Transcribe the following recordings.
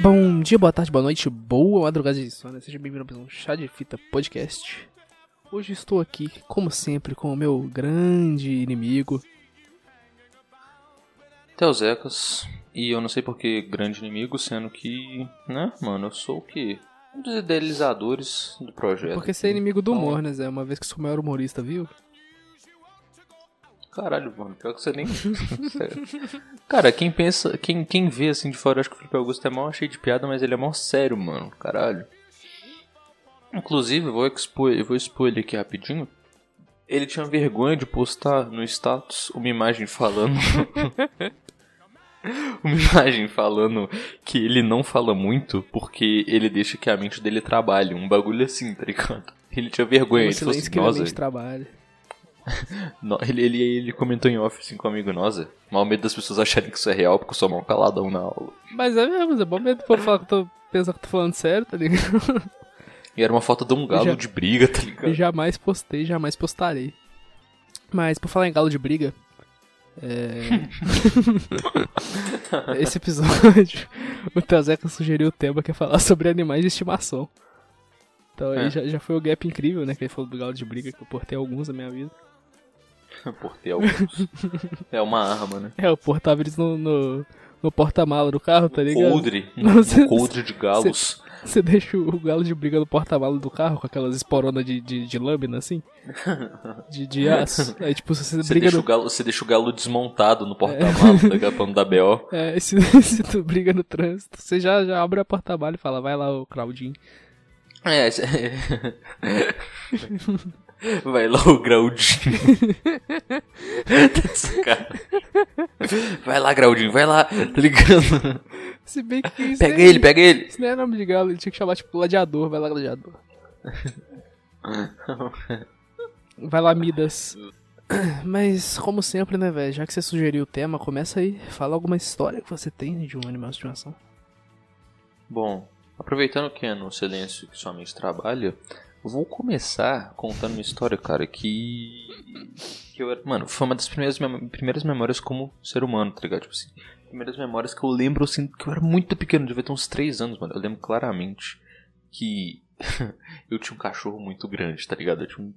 Bom dia, boa tarde, boa noite, boa madrugada de sono. Seja bem-vindo ao um Chá de Fita Podcast. Hoje estou aqui, como sempre, com o meu grande inimigo. Teozecas. E eu não sei por que grande inimigo, sendo que, né, mano, eu sou o quê? Um dos idealizadores do projeto. Porque você é inimigo do Então, humor, né, Zé? Uma vez que sou o maior humorista, viu? Caralho, mano, pior que você nem. Cara, quem pensa, quem, quem vê assim de fora, acho que o Felipe Augusto é mal cheio de piada, mas ele é mal sério, mano. Caralho. Inclusive, eu vou expor, eu vou expor ele aqui rapidinho. Ele tinha vergonha de postar no status uma imagem falando. uma imagem falando que ele não fala muito porque ele deixa que a mente dele trabalhe. Um bagulho assim, tá ligado? Ele tinha vergonha. O Ele falou assim, nossa, no- Ele, ele, ele comentou em off assim com um amigo, nossa, mal medo das pessoas acharem que isso é real porque eu sou mal caladão na aula. Mas é mesmo, é bom medo pra falar que eu tô pensando que eu tô falando sério, tá ligado? E era uma foto de um galo Já- de briga, tá Eu ligado? jamais postei, jamais postarei. Mas por falar em galo de briga, é... esse episódio, o Tazeca sugeriu o tema que é falar sobre animais de estimação. Então aí É. já, já foi o gap incrível, né? Que ele falou do galo de briga, que eu portei alguns na minha vida. Portei alguns. é uma arma, né? É, eu portava eles no, no, no porta-mala do carro, tá ligado? Coldre. Um cê- coldre de galos. Você deixa o galo de briga no porta-mala do carro com aquelas esporonas de, de, de lâmina, assim? De, de aço. Aí, tipo, você briga deixa, no o galo, você deixa o galo desmontado no porta-malas, tá ligado? Pra não dar B.O. É, se, se tu briga no trânsito, você já, já abre a porta-malha e fala, vai lá, o Claudinho. É, esse- Vai lá o Graudinho. Vai lá, Graudinho, vai lá, tá ligado? Se bem que isso Pega nem- ele, pega ele. Isso não é nome de galo, ele tinha que chamar, tipo, gladiador, vai lá, gladiador. Vai lá, Midas. Mas, como sempre, né, velho, já que você sugeriu o tema, começa aí, fala alguma história que você tem de um animal de estimação. Bom, aproveitando que é no silêncio que sua mente trabalha, vou começar contando uma história, cara, que. que eu era, mano, foi uma das primeiras, mem- primeiras memórias como ser humano, tá ligado? Tipo assim, primeiras memórias que eu lembro, assim, que eu era muito pequeno, devia ter uns 3 anos, mano. Eu lembro claramente que eu tinha um cachorro muito grande, tá ligado? Eu tinha um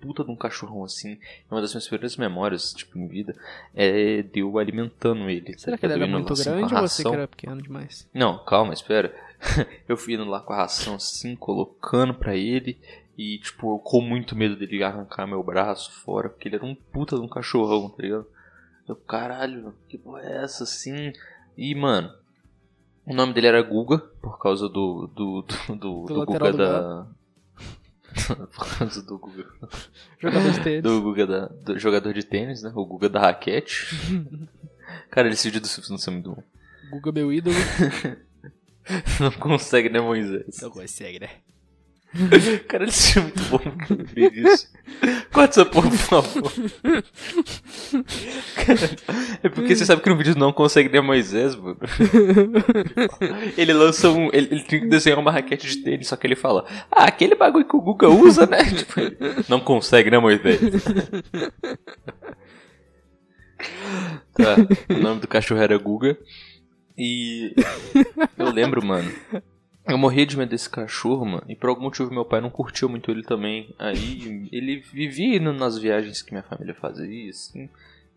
puta de um cachorrão assim. Uma das minhas primeiras memórias, tipo, em vida, é de eu alimentando ele. Será tá que ele era muito assim, grande ou você que era pequeno demais? Não, calma, espera. eu fui indo lá com a ração assim, colocando pra ele. E, tipo, eu com muito medo dele arrancar meu braço fora, porque ele era um puta de um cachorrão, tá ligado? Eu, caralho, que porra é essa assim? E, mano, o nome dele era Guga, por causa do. do. do, do, do Guga da. por causa do Guga. Jogador de tênis. Do Guga da. Do jogador de tênis, né? O Guga da raquete. Cara, esse vídeo do Silvio Santos é muito bom. Guga, meu ídolo. Não consegue, né, Moisés? Não consegue, né? Cara, isso é muito bom lembrei disso. Corta essa porra, por favor. Cara, é porque você sabe que no vídeo não consegue ler Moisés, mano. Ele lança um. Ele, ele tem que desenhar uma raquete de tênis, só que ele fala: Ah, aquele bagulho que o Guga usa, né? Tipo, ele, não consegue, né, Moisés? Tá, o nome do cachorro era Guga. E eu lembro, mano. Eu morria de medo desse cachorro, mano. E por algum motivo meu pai não curtiu muito ele também. Aí ele vivia indo nas viagens que minha família fazia, assim.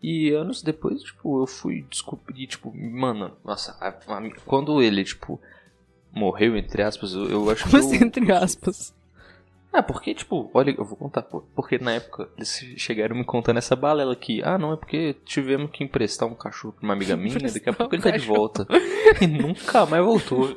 E anos depois, tipo, eu fui descobrir, tipo, mano, nossa, a- a- quando ele, tipo, morreu, entre aspas, eu, eu acho que. Como eu- assim, entre aspas? Ah, porque, tipo, olha, eu vou contar, pô. Porque na época eles chegaram me contando essa balela aqui. Ah, não, é porque tivemos que emprestar um cachorro pra uma amiga minha, daqui a pouco um ele tá de volta. E nunca mais voltou.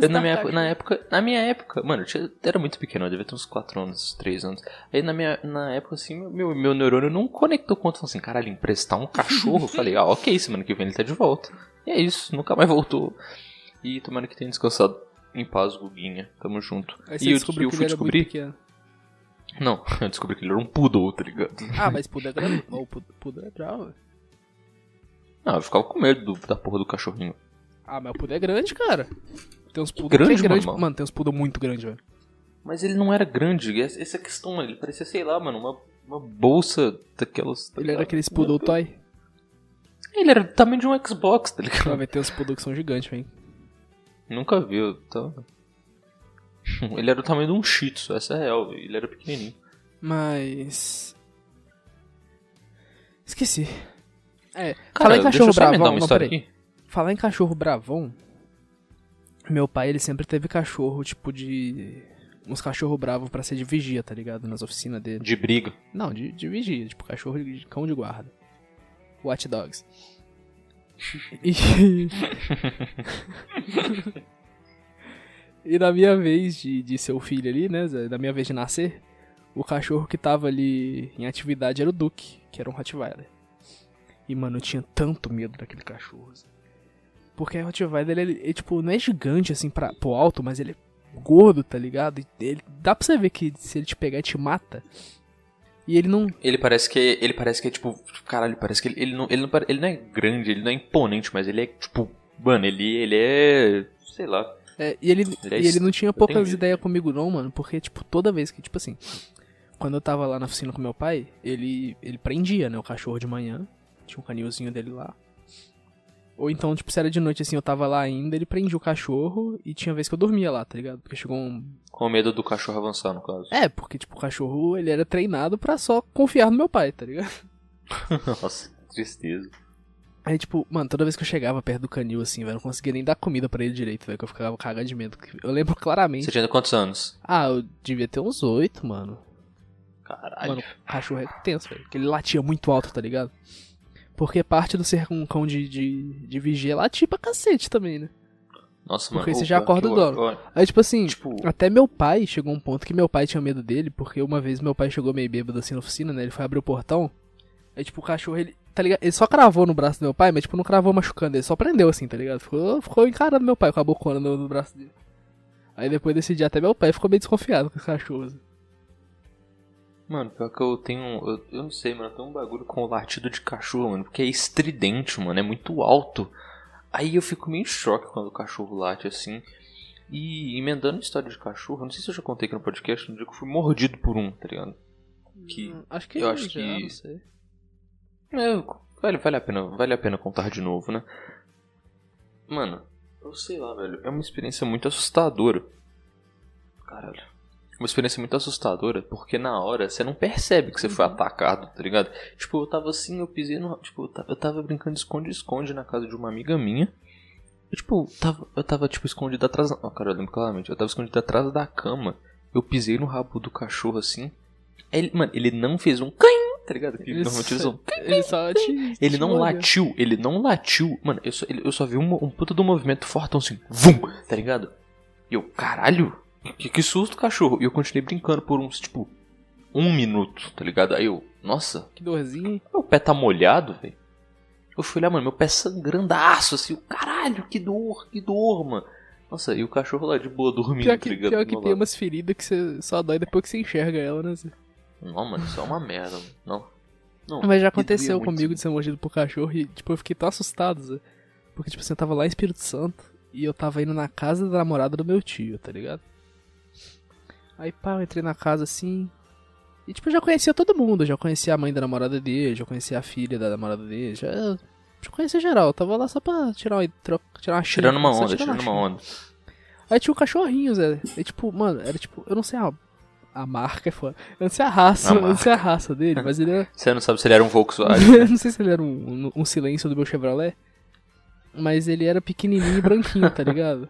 Eu, na, minha, na época, na minha época, mano, eu tinha- era muito pequeno, eu devia ter uns 4 anos, 3 anos. Aí na minha na época, assim, meu, meu neurônio não conectou quanto, falou assim, caralho, emprestar um cachorro? Eu falei, ah, ok, semana que vem ele tá de volta. E é isso, nunca mais voltou. E tomara que tenha descansado em paz, Guguinha. Tamo junto. Aí você e eu, descobriu eu que fui ele descobrir. Não, eu descobri que ele era um poodle, tá ligado? Ah, mas puder é grande. Pu- puder é bravo. Não, eu ficava com medo do- da porra do cachorrinho. Ah, mas o puder é grande, cara. Tem uns poodle Grande, que é grande. mano. Mano, tem uns poodle muito grande, velho. Mas ele não era grande, essa é a questão, mano. Ele parecia, sei lá, mano, uma, uma bolsa daquelas. tá Ele era aqueles poodle toy. Ele era do tamanho de um Xbox, tá ligado? Vai ter os produtos gigantes, velho. Nunca viu. Então... Ele era do tamanho de um Shih Tzu, essa é real. Ele era pequenininho. Mas. Esqueci. É, Cara, falar em cachorro bravão. uma história aqui. Falar em cachorro bravão. Meu pai, ele sempre teve cachorro, tipo, de. Uns cachorro bravo pra ser de vigia, tá ligado? Nas oficinas dele. De briga. Não, de, de vigia, tipo, cachorro de cão de guarda. Watch Dogs. E... e na minha vez de, de ser o filho ali, né? Na minha vez de nascer, o cachorro que tava ali em atividade era o Duke, que era um Rottweiler. E, mano, eu tinha tanto medo daquele cachorro. Porque o Rottweiler, ele, ele, ele, tipo, não é gigante assim pra, pro alto, mas ele é gordo, tá ligado? E ele, dá pra você ver que se ele te pegar, ele te mata. E ele não, Ele parece que ele parece que é tipo, caralho, parece que ele, ele não ele não ele não é grande, ele não é imponente, mas ele é tipo, mano, ele ele é, sei lá. É, e ele, Ele é e ele não tinha poucas ideias comigo não, mano, porque, tipo, toda vez que, tipo assim, quando eu tava lá na oficina com meu pai, ele, ele prendia, né, o cachorro de manhã, tinha um canilzinho dele lá. Ou então, tipo, se era de noite, assim, eu tava lá ainda, ele prendia o cachorro e tinha vez que eu dormia lá, tá ligado? Porque chegou um... Com medo do cachorro avançar, no caso. É, porque, tipo, o cachorro, ele era treinado pra só confiar no meu pai, tá ligado? Nossa, que tristeza. Aí, tipo, mano, toda vez que eu chegava perto do canil, assim, velho, eu não conseguia nem dar comida pra ele direito, velho, que eu ficava cagado de medo. Eu lembro claramente... Você tinha quantos anos? Ah, eu devia ter uns oito, mano. Caralho. Mano, o cachorro é tenso, velho. Porque ele latia muito alto, tá ligado? Porque parte do ser um cão de, de, de vigia é latir pra cacete também, né? Nossa, mano. porque você já acorda o dono. Aí, tipo assim, Tipo, até meu pai chegou um ponto que meu pai tinha medo dele, porque uma vez meu pai chegou meio bêbado assim na oficina, né? Ele foi abrir o portão. Aí, tipo, o cachorro, ele. Tá ligado? Ele só cravou no braço do meu pai, mas, tipo, não cravou machucando, ele só prendeu assim, tá ligado? Ficou, ficou encarando meu pai com a bocona no, no braço dele. Aí depois desse dia até meu pai ficou meio desconfiado com os cachorros. Mano, pior que eu tenho. Eu, eu não sei, mano. Eu tenho um bagulho com o latido de cachorro, mano. Porque é estridente, mano. É muito alto. Aí eu fico meio em choque quando o cachorro late assim. E emendando a história de cachorro, não sei se eu já contei aqui no podcast, no dia que eu fui mordido por um, tá ligado? Que. Hum, Acho que eu acho já, que- não sei. É, vale, vale, a pena, vale a pena contar de novo, né? Mano, eu sei lá, velho. É uma experiência muito assustadora. Caralho. Uma experiência muito assustadora, porque na hora você não percebe que você foi atacado, tá ligado? Tipo, eu tava assim, eu pisei no. Tipo, eu ta- eu tava brincando de esconde-esconde na casa de uma amiga minha. Eu, tipo, tava, eu tava, tipo, escondido atrás. Oh, cara, eu lembro claramente. Eu tava escondido atrás da cama. Eu pisei no rabo do cachorro assim. Ele, mano, ele não fez um caim, tá ligado? Que Ele normalmente eles só- vão. Ele só te. Ele não latiu, ele não latiu. Mano, eu só, eu só vi um, um puta do movimento fortão assim, vum, tá ligado? E eu, caralho, que, que susto, cachorro. E eu continuei brincando por uns, tipo, um minuto, tá ligado? Aí eu, nossa, Que dorzinha. meu pé tá molhado, velho. Eu fui olhar, mano, meu pé sangrandaço, assim, o caralho, que dor, que dor, mano. Nossa, e o cachorro lá de boa dormindo, Pior tá que, ligado? pior que tem lado. umas feridas que você só dói depois que você enxerga ela, né? Zé? Não, mano, isso é uma merda, mano. Não. Não. Mas já aconteceu doía muito, comigo de ser mordido por cachorro e, tipo, eu fiquei tão assustado, Zé. Porque, tipo, assim, eu tava lá em Espírito Santo e eu tava indo na casa da namorada do meu tio, tá ligado? Aí, pá, eu entrei na casa assim. E, tipo, eu já conhecia todo mundo. Já conhecia a mãe da namorada dele, já conhecia a filha da namorada dele, já. Já conhecia geral. Eu tava lá só pra tirar uma, tro- tirar uma Tirando uma onda, tirando uma xícara. onda. Aí tinha um cachorrinho, Zé. E tipo, mano, era tipo, eu não sei a, a marca, é foda. Eu não sei a raça, A eu não sei a raça dele, mas ele era. Você não sabe se ele era um Volkswagen. eu não sei se ele era um, um, um silêncio do meu Chevrolet. Mas ele era pequenininho e branquinho, tá ligado?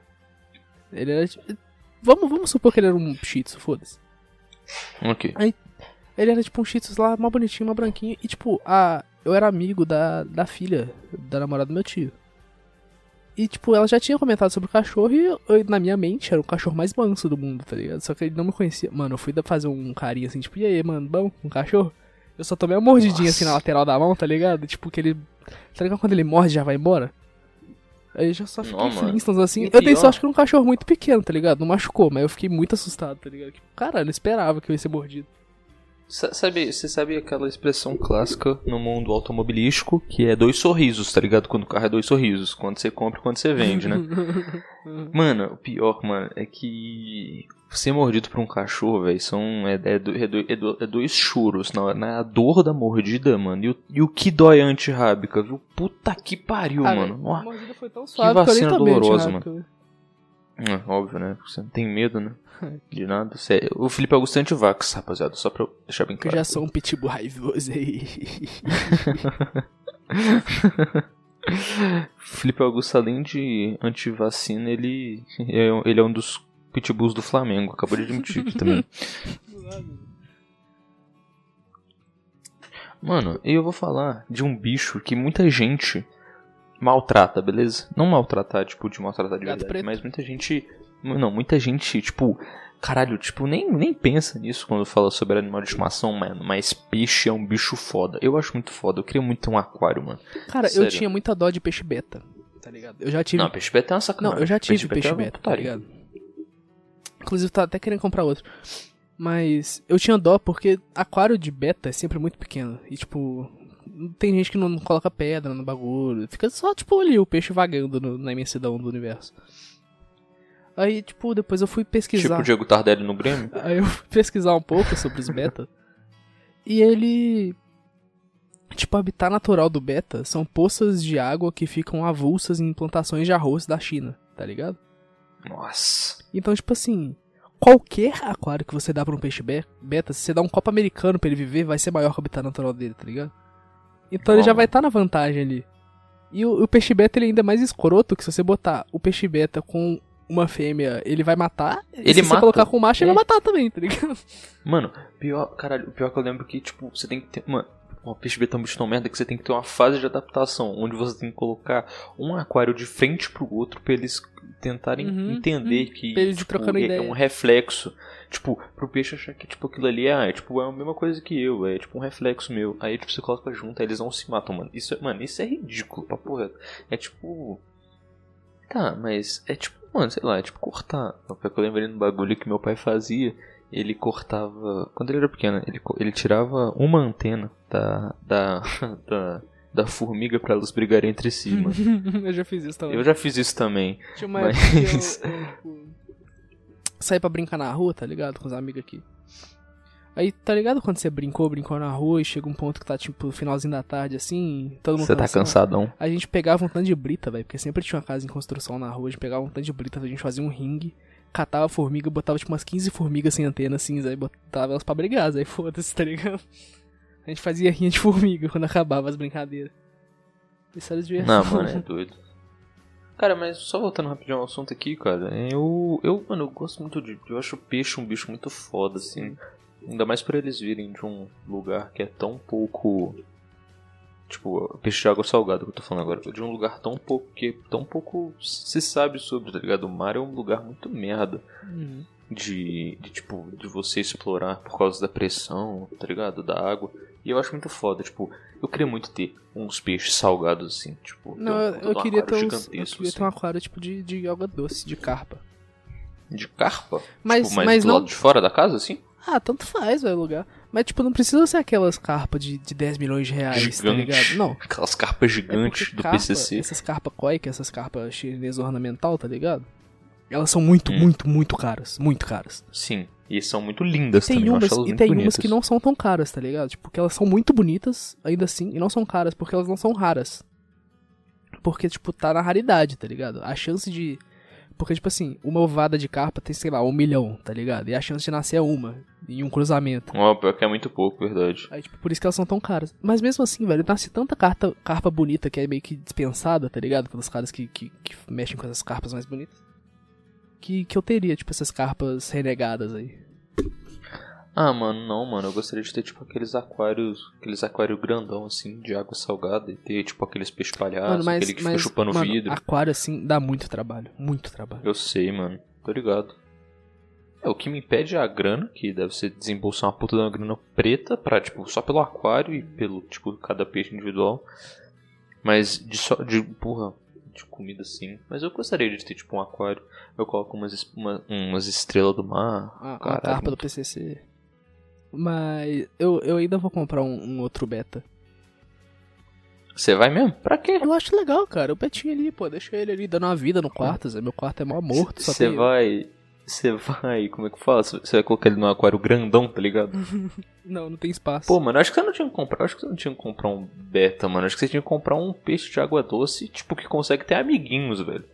Ele era. tipo- Vamos, vamos supor que ele era um Shih Tzu, foda-se. ok. Ele era tipo um Shih Tzu lá, mó bonitinho, mó branquinho. E tipo, a, eu era amigo da, da filha da namorada do meu tio. E tipo, ela já tinha comentado sobre o cachorro e eu- na minha mente era o cachorro mais manso do mundo, tá ligado? Só que ele não me conhecia. Mano, eu fui fazer um carinho assim, tipo, e aí, mano, bom, um cachorro? Eu só tomei uma mordidinha assim na Nossa. lateral da mão, tá ligado? Tipo, que ele. Tá ligado quando ele morde já vai embora? Aí eu já só fiquei. Flintstones assim. Eu dei sorte que era um cachorro muito pequeno, tá ligado? Não machucou, mas eu fiquei muito assustado, tá ligado? Caralho, eu não esperava que eu ia ser mordido. Sabe, você sabe aquela expressão clássica no mundo automobilístico que é dois sorrisos, tá ligado? Quando o carro é dois sorrisos, quando você compra e quando você vende, né? mano, o pior, mano, é que ser mordido por um cachorro, velho, são é, é, é, é, dois choros na, na dor da mordida, mano. E o, e o que dói antirrábica, viu? Puta que pariu, ah, mano. A mordida foi tão suave que vacina dolorosa, mano. É, óbvio, né? Você não tem medo, né? De nada. O Felipe Augusto é antivax, rapaziada. Só pra deixar bem claro. Eu já sou um pitbull raivoso aí. Felipe Augusto, além de antivacina, ele é, ele é um dos pitbulls do Flamengo. Acabou de admitir aqui também. Mano, eu vou falar de um bicho que muita gente maltrata, beleza? Não maltratar, tipo, de maltratar de verdade, mas muita gente. Não, muita gente, tipo, caralho, tipo, nem, nem pensa nisso quando fala sobre animal de estimação, mano. Mas peixe é um bicho foda. Eu acho muito foda. Eu queria muito ter um aquário, mano. Cara, Sério. eu tinha muita dó de peixe beta, tá ligado? Eu já tive. Não, peixe beta é uma sacanagem. Não, eu já tive peixe, peixe beta, é tá ligado? Inclusive, tá até querendo comprar outro. Mas eu tinha dó porque aquário de beta é sempre muito pequeno. E, tipo, tem gente que não coloca pedra no bagulho. Fica só, tipo, ali o peixe vagando no, na imensidão do universo. Aí, tipo, depois eu fui pesquisar. Tipo o Diego Tardelli no Grêmio? Aí eu fui pesquisar um pouco sobre os beta. e ele. Tipo, o habitat natural do beta são poças de água que ficam avulsas em plantações de arroz da China, tá ligado? Nossa. Então, tipo assim, qualquer aquário que você dá pra um peixe beta, se você dá um copo americano pra ele viver, vai ser maior que o habitat natural dele, tá ligado? Então ele já vai estar tá na vantagem ali. E o, o, peixe beta ele é ainda mais escroto que se você botar o peixe beta com uma fêmea, ele vai matar. Ele se mata. você colocar com o macho, é. ele vai matar também, tá ligado? Mano, pior, caralho, o pior que eu lembro que, tipo, você tem que ter. Mano, o peixe beta é um bicho tão merda que você tem que ter uma fase de adaptação, onde você tem que colocar um aquário de frente pro outro pra eles tentarem uhum, entender uhum. que tipo, é, é, um reflexo. Tipo, pro peixe achar que tipo, aquilo ali é, é, tipo, é a mesma coisa que eu, é tipo um reflexo meu. Aí tipo, você coloca junto, aí eles não se matam, mano. Isso, mano, isso é ridículo, pra porra. É tipo. Tá, mas é tipo, mano, sei lá, é tipo cortar. Eu lembrei do bagulho que meu pai fazia ele cortava. Quando ele era pequeno, ele, ele tirava uma antena da. da. da, da formiga para elas brigarem entre si, mano. eu já fiz isso também. Eu já fiz isso também. Tinha uma mas... eu, eu, tipo, saí pra brincar na rua, tá ligado? Com os amigos aqui. Aí, tá ligado quando você brincou, brincou na rua e chega um ponto que tá, tipo, finalzinho da tarde, assim, todo mundo Você tá cansadão. A gente pegava um tanto de brita, velho, porque sempre tinha uma casa em construção na rua, a gente pegava um tanto de brita, a gente fazia um ringue catava formiga, botava tipo umas 15 formigas sem antena assim, aí botava elas pra brigar, aí foda-se, tá ligado? A gente fazia rinha de formiga quando acabava as brincadeiras. Isso era divertido. Não, mano, é doido. Cara, mas só voltando rapidinho ao assunto aqui, cara, eu, eu, mano, eu gosto muito de, eu acho o peixe um bicho muito foda, assim. Ainda mais por eles virem de um lugar que é tão pouco Tipo, peixe de água salgada que eu tô falando agora. De um lugar tão pouco que tão pouco se sabe sobre, tá ligado? O mar é um lugar muito merda. Uhum. De, de, tipo, de você explorar por causa da pressão, tá ligado? Da água. E eu acho muito foda, tipo, eu queria muito ter uns peixes salgados assim, tipo. Não, um, eu, queria ter uns, eu queria assim. ter um aquário tipo de, de água doce, de carpa. De carpa? Mas, tipo, mas, mas do não... lado de fora da casa, assim? Ah, tanto faz, velho, lugar. Mas, tipo, não precisa ser aquelas carpas de, de 10 milhões de reais, Gigante. tá ligado? Não. Aquelas carpas gigantes é do carpa, PCC. Essas carpas é essas carpas chinesas ornamental, tá ligado? Elas são muito, hum. muito, muito caras. Muito caras. Sim. E são muito lindas tem também. Umas, e tem bonitas. umas que não são tão caras, tá ligado? Tipo, que elas são muito bonitas, ainda assim, e não são caras, porque elas não são raras. Porque, tipo, tá na raridade, tá ligado? A chance de porque, tipo assim, uma ovada de carpa tem, sei lá, um milhão, tá ligado? E a chance de nascer é uma, em um cruzamento. Ó, pior que é muito pouco, verdade. Aí, tipo, por isso que elas são tão caras. Mas mesmo assim, velho, nasce tanta carta, carpa bonita que é meio que dispensada, tá ligado? Pelos caras que, que, que mexem com essas carpas mais bonitas. Que, que eu teria, tipo, essas carpas renegadas aí. Ah, mano, não, mano. Eu gostaria de ter, tipo, aqueles aquários. Aqueles aquários grandão, assim, de água salgada. E ter, tipo, aqueles peixes palhaços, mas, aquele que mas, fica chupando mano, vidro. Aquário, assim, dá muito trabalho. Muito trabalho. Eu sei, mano. Tô ligado. É, o que me impede é a grana, que deve ser desembolsar uma puta de uma grana preta pra, tipo, só pelo aquário e pelo, tipo, cada peixe individual. Mas de só. De, porra, de comida assim. Mas eu gostaria de ter, tipo, um aquário. Eu coloco umas, uma, umas estrelas do mar. Ah, a carpa do PCC. Mas eu, eu ainda vou comprar um, um outro beta. Você vai mesmo? Pra quê? Eu acho legal, cara. O betinho ali, pô, deixa ele ali dando uma vida no quarto, Zé. Meu quarto é mó morto, Você tem... vai. Você vai. Como é que fala? Você vai colocar ele num aquário grandão, tá ligado? Não, não tem espaço. Pô, mano, acho que você não tinha que comprar. Acho que você não tinha que comprar um beta, mano. Acho que você tinha que comprar um peixe de água doce, tipo, que consegue ter amiguinhos, velho.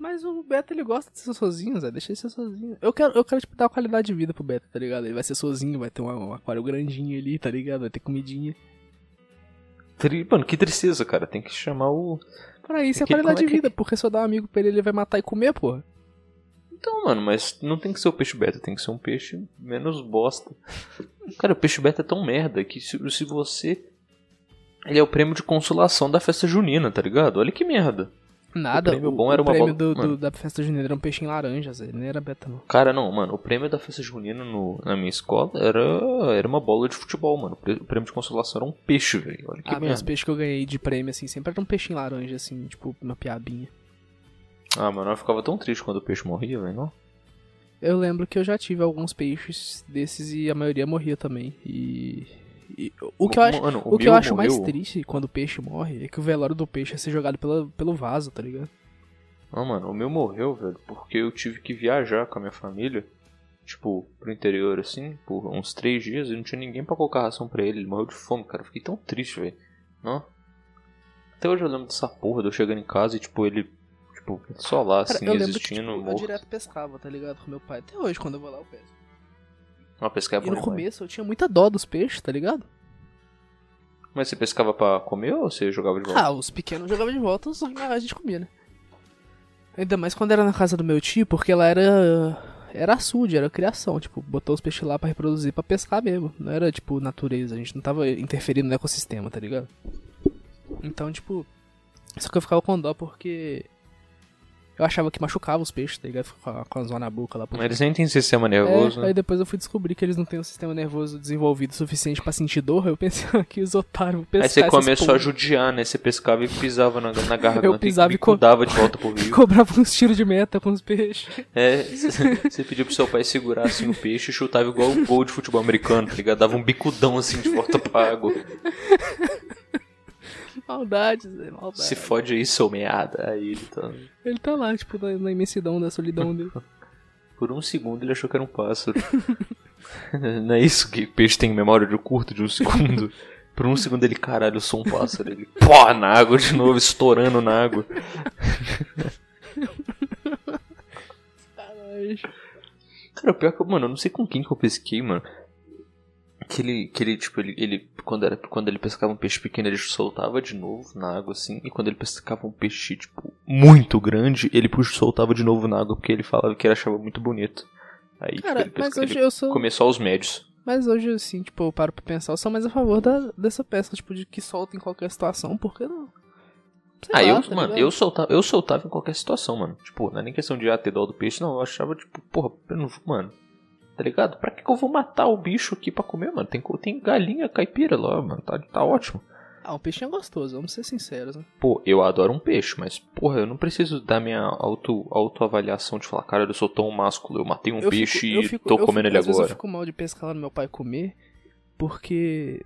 Mas o Beta, ele gosta de ser sozinho, Zé. Deixa ele ser sozinho. Eu quero, eu quero tipo, dar uma qualidade de vida pro Beta, tá ligado? Ele vai ser sozinho, vai ter um, um aquário grandinho ali, tá ligado? Vai ter comidinha. Tri- Mano, que tristeza, cara. Tem que chamar o. Pra isso é qualidade é de que- vida, porque se eu dar um amigo pra ele, ele vai matar e comer, porra. Então, mano, mas não tem que ser o peixe beta, tem que ser um peixe menos bosta. Cara, o peixe beta é tão merda que se, se você. Ele é o prêmio de consolação da festa junina, tá ligado? Olha que merda. Nada. O prêmio bom era o uma prêmio bola- do, do- da festa junina era um peixinho laranja, Zé. Ele nem era Beta, não. Cara, não, mano, o prêmio da festa junina no- na minha escola era, era uma bola de futebol, mano. O prêmio de consolação era um peixe, velho. Olha que Ah, meus merda. peixes que eu ganhei de prêmio, assim, sempre era um peixinho laranja, assim, tipo, uma piabinha. Ah, mano, eu ficava tão triste quando o peixe morria, velho, não? Eu lembro que eu já tive alguns peixes desses e a maioria morria também. E. e o que eu acho, Mano, o que meu eu acho mais triste quando o peixe morre é que o velório do peixe é ser jogado pela, pelo vaso, tá ligado? Não, mano, o meu morreu, velho, porque eu tive que viajar com a minha família, tipo, pro interior, assim, por uns três dias e não tinha ninguém pra colocar ração pra ele. Ele morreu de fome, cara. Eu fiquei tão triste, velho. Não? Até hoje eu lembro dessa porra de eu chegando em casa e, tipo, ele, tipo, só lá, Cara, assim, eu lembro que existindo, tipo, eu morto. direto pescava, tá ligado? Com meu pai. Até hoje, quando eu vou lá, eu pesco. Uma é e no começo eu tinha muita dó dos peixes, tá ligado? Mas você pescava pra comer ou você jogava de volta? Ah, os pequenos jogavam de volta, os a gente comia, né? Ainda mais quando era na casa do meu tio, porque lá era. Era açude, era criação. Tipo, botou os peixes lá pra reproduzir, pra pescar mesmo. Não era, tipo, natureza. A gente não tava interferindo no ecossistema, tá ligado? Então, tipo. Só que eu ficava com dó porque. Eu achava que machucava os peixes, tá ligado? Ficava com a zona na boca lá. Mas eles nem têm sistema nervoso, É, né? aí depois eu fui descobrir que eles não têm um sistema nervoso desenvolvido o suficiente pra sentir dor. Eu pensei, ah, que os otários pescar Aí você começou porra. a judiar, né? Você pescava e pisava na, na garganta Eu pisava e co- dava de volta pro rio. Cobrava uns tiros de meta com os peixes. É, você pediu pro seu pai segurar assim o peixe e chutava igual o gol de futebol americano, tá ligado? Dava um bicudão assim de volta pra água. Maldade, Zé, maldade. Se fode aí, seu meada. Aí ele tá. Ele tá lá, tipo, na, na imensidão da solidão dele. Por um segundo ele achou que era um pássaro. Não é isso que peixe tem memória de curto de um segundo? Por um segundo ele, caralho, eu sou um pássaro. Ele, pô, na água de novo, estourando na água. Caralho. Cara, o pior que, eu- mano, eu não sei com quem que eu pesquei, mano. Que ele, que ele tipo, ele, ele quando, era, quando ele pescava um peixe pequeno, ele soltava de novo na água, assim. E quando ele pescava um peixe, tipo, muito grande, ele puxa, soltava de novo na água, porque ele falava que ele achava muito bonito. Aí, tipo, Cara, ele, mas pesca, hoje ele eu sou. começou aos médios. Mas hoje, assim, tipo, eu paro pra pensar, eu sou mais a favor da, dessa pesca, tipo, de que solta em qualquer situação, porque não. Sei ah, lá, eu, tá mano, ligado? eu soltava, eu soltava em qualquer situação, mano. Tipo, não é nem questão de ah, ter dó do peixe, não. Eu achava, tipo, porra, eu não, mano. Tá ligado? Pra que, que eu vou matar o bicho aqui pra comer, mano? Tem, tem galinha caipira lá, mano. Tá, tá ótimo. Ah, um peixinho é gostoso, vamos ser sinceros, né? Pô, eu adoro um peixe, mas, porra, eu não preciso dar minha auto, autoavaliação de falar, cara, eu sou tão másculo, eu matei um Eu peixe fico- e fico- tô comendo fico- ele às vezes eu agora. fico mal de pescar lá no meu pai comer, porque.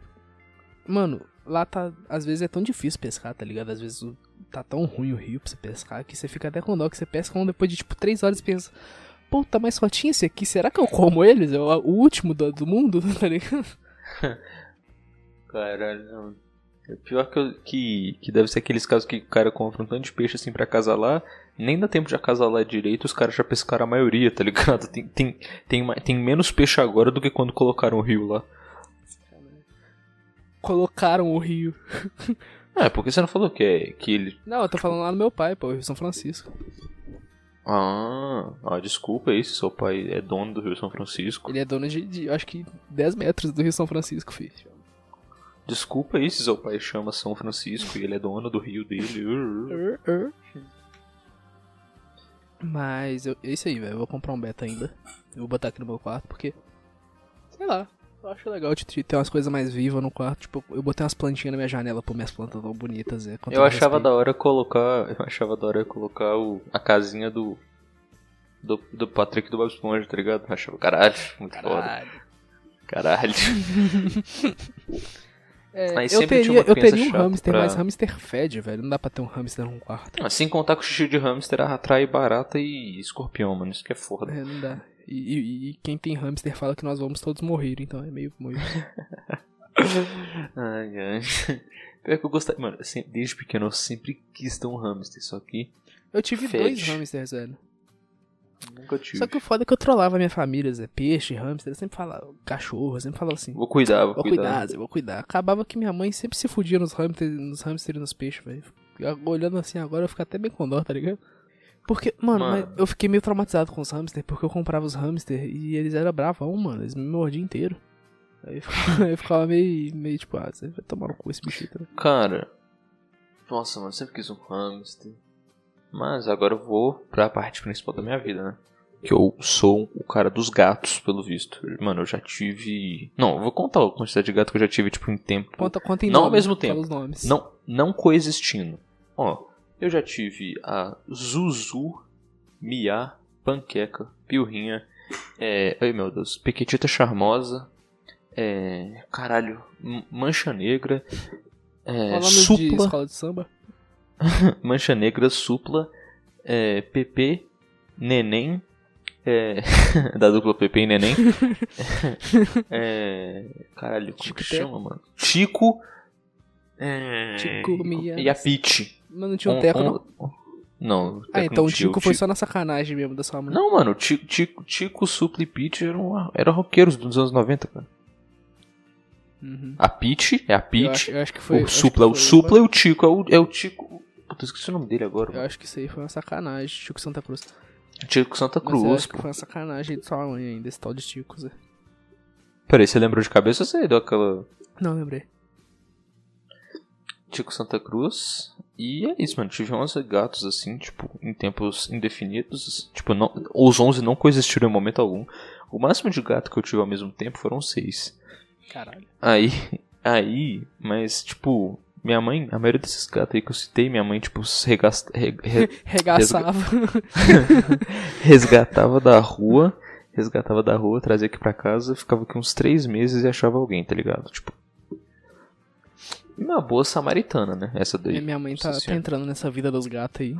Mano, lá tá. Às vezes é tão difícil pescar, tá ligado? Às vezes tá tão ruim o rio pra você pescar que você fica até com dó que você pesca um depois de tipo 3 horas e pensa. Puta, mas só tinha esse aqui, será que eu como eles? É o, último do, do mundo, tá ligado? Caralho. É pior que, eu- que, que deve ser aqueles casos que o cara compra um tanto de peixe assim pra acasalar, nem dá tempo de acasalar direito, os caras já pescaram a maioria, tá ligado? Tem, tem, tem, tem menos peixe agora do que quando colocaram o rio lá. Colocaram o rio. É, porque você não falou que, é, que ele. Não, eu tô falando lá no meu pai, pô, Rio São Francisco. Ah, ah, desculpa aí se seu pai é dono do Rio São Francisco. Ele é dono de, de, acho que 10 metros do Rio São Francisco, filho. Desculpa aí se seu pai chama São Francisco e ele é dono do rio dele. Mas eu, é isso aí, velho. Eu vou comprar um beta ainda. Eu vou botar aqui no meu quarto porque. Sei lá. Eu acho legal de ter umas coisas mais vivas no quarto. Tipo, eu botei umas plantinhas na minha janela pra minhas plantas tão bonitas. É, Eu achava respeito. da hora colocar. Eu achava da hora colocar o, a casinha do. Do, do Patrick do Bob Esponja, tá ligado? Eu achava, caralho, muito foda. Caralho. Caralho. É, Mas eu teria, eu teria um hamster, pra- mas hamster fede, velho. Não dá pra ter um hamster num quarto. Mas sem contar que o xixi de hamster atrai barata e escorpião, mano. Isso que é foda. É, não dá. E, e- quem tem hamster fala que nós vamos todos morrer, então é meio moído. Ai, ai. Pior que eu gostava. Mano, sempre- desde pequeno eu sempre quis ter um hamster, só que Eu tive Fede. dois hamsters, velho. nunca tive. Só que o foda é que eu trollava a minha família, Zé. Peixe, hamster, eu sempre falava cachorro, eu sempre falava assim. Vou cuidar, vou, Vou cuidar. cuidar, Zé, vou cuidar. Acabava que minha mãe sempre se fudia nos hamsters, nos hamsters e nos peixes, velho. Olhando assim agora, eu fico até bem com dó, tá ligado? Porque, mano, Mano. eu fiquei meio traumatizado com os hamsters, porque eu comprava os hamsters e eles eram bravão, mano. Eles me mordiam inteiro. Aí eu ficava, eu ficava meio, meio tipo, ah, você vai tomar no cu esse bichito, né? Cara, nossa, mano, sempre quis um hamster. Mas agora eu vou pra parte principal da minha vida, né? Que eu sou o cara dos gatos, pelo visto. Mano, eu já tive. Não, eu vou contar a quantidade de gato que eu já tive, tipo, em tempo. Conta, conta em Não ao nome, mesmo fala tempo. Não, não coexistindo. Ó, eu já tive a Zuzu, Mia, Panqueca, Pilrinha, é, ai meu Deus, Pequetita Charmosa, é, caralho, Mancha Negra, é, Supla, escola de samba? Mancha Negra, Supla, é, Pepe, Neném, é, da dupla Pepe e Neném, é, caralho, como Tico que chama, mano? Chico, é, Tico, Mia. e a Peach. Mas não tinha um On- teco, on- não? Não. Ah, então o. Tico foi só na sacanagem mesmo da sua mãe. Não, mano, o Tico, Tico, Tico Supla e Peach eram, eram roqueiros dos anos 90, cara. Uhum. A Peach é a Eu acho, eu acho que foi. o Supla é que o Supla e o Tico é o, é o Tico... Puta, esqueci o nome dele agora, Eu mano. acho que isso aí foi uma sacanagem, Tico Santa Cruz. Tico Santa Mas eu Cruz, acho que pô. foi uma sacanagem de sua mãe ainda, esse tal de Tico, Zé. Peraí, você lembrou de cabeça ou você deu aquela... Não, lembrei. Tico Santa Cruz. E é isso, mano. Tive 11 gatos assim, tipo, em tempos indefinidos. Tipo, não, os 11 não coexistiram em momento algum. O máximo de gato que eu tive ao mesmo tempo foram 6. Caralho. Aí, aí, mas tipo, minha mãe, a maioria desses gatos aí que eu citei, minha mãe, tipo, se regasta, re- re- Regaçava. resgatava da rua, resgatava da rua, trazia aqui pra casa, ficava aqui uns três meses e achava alguém, tá ligado? Tipo. Uma boa samaritana, né? Essa daí. E minha mãe tá, tá entrando nessa vida dos gatos aí.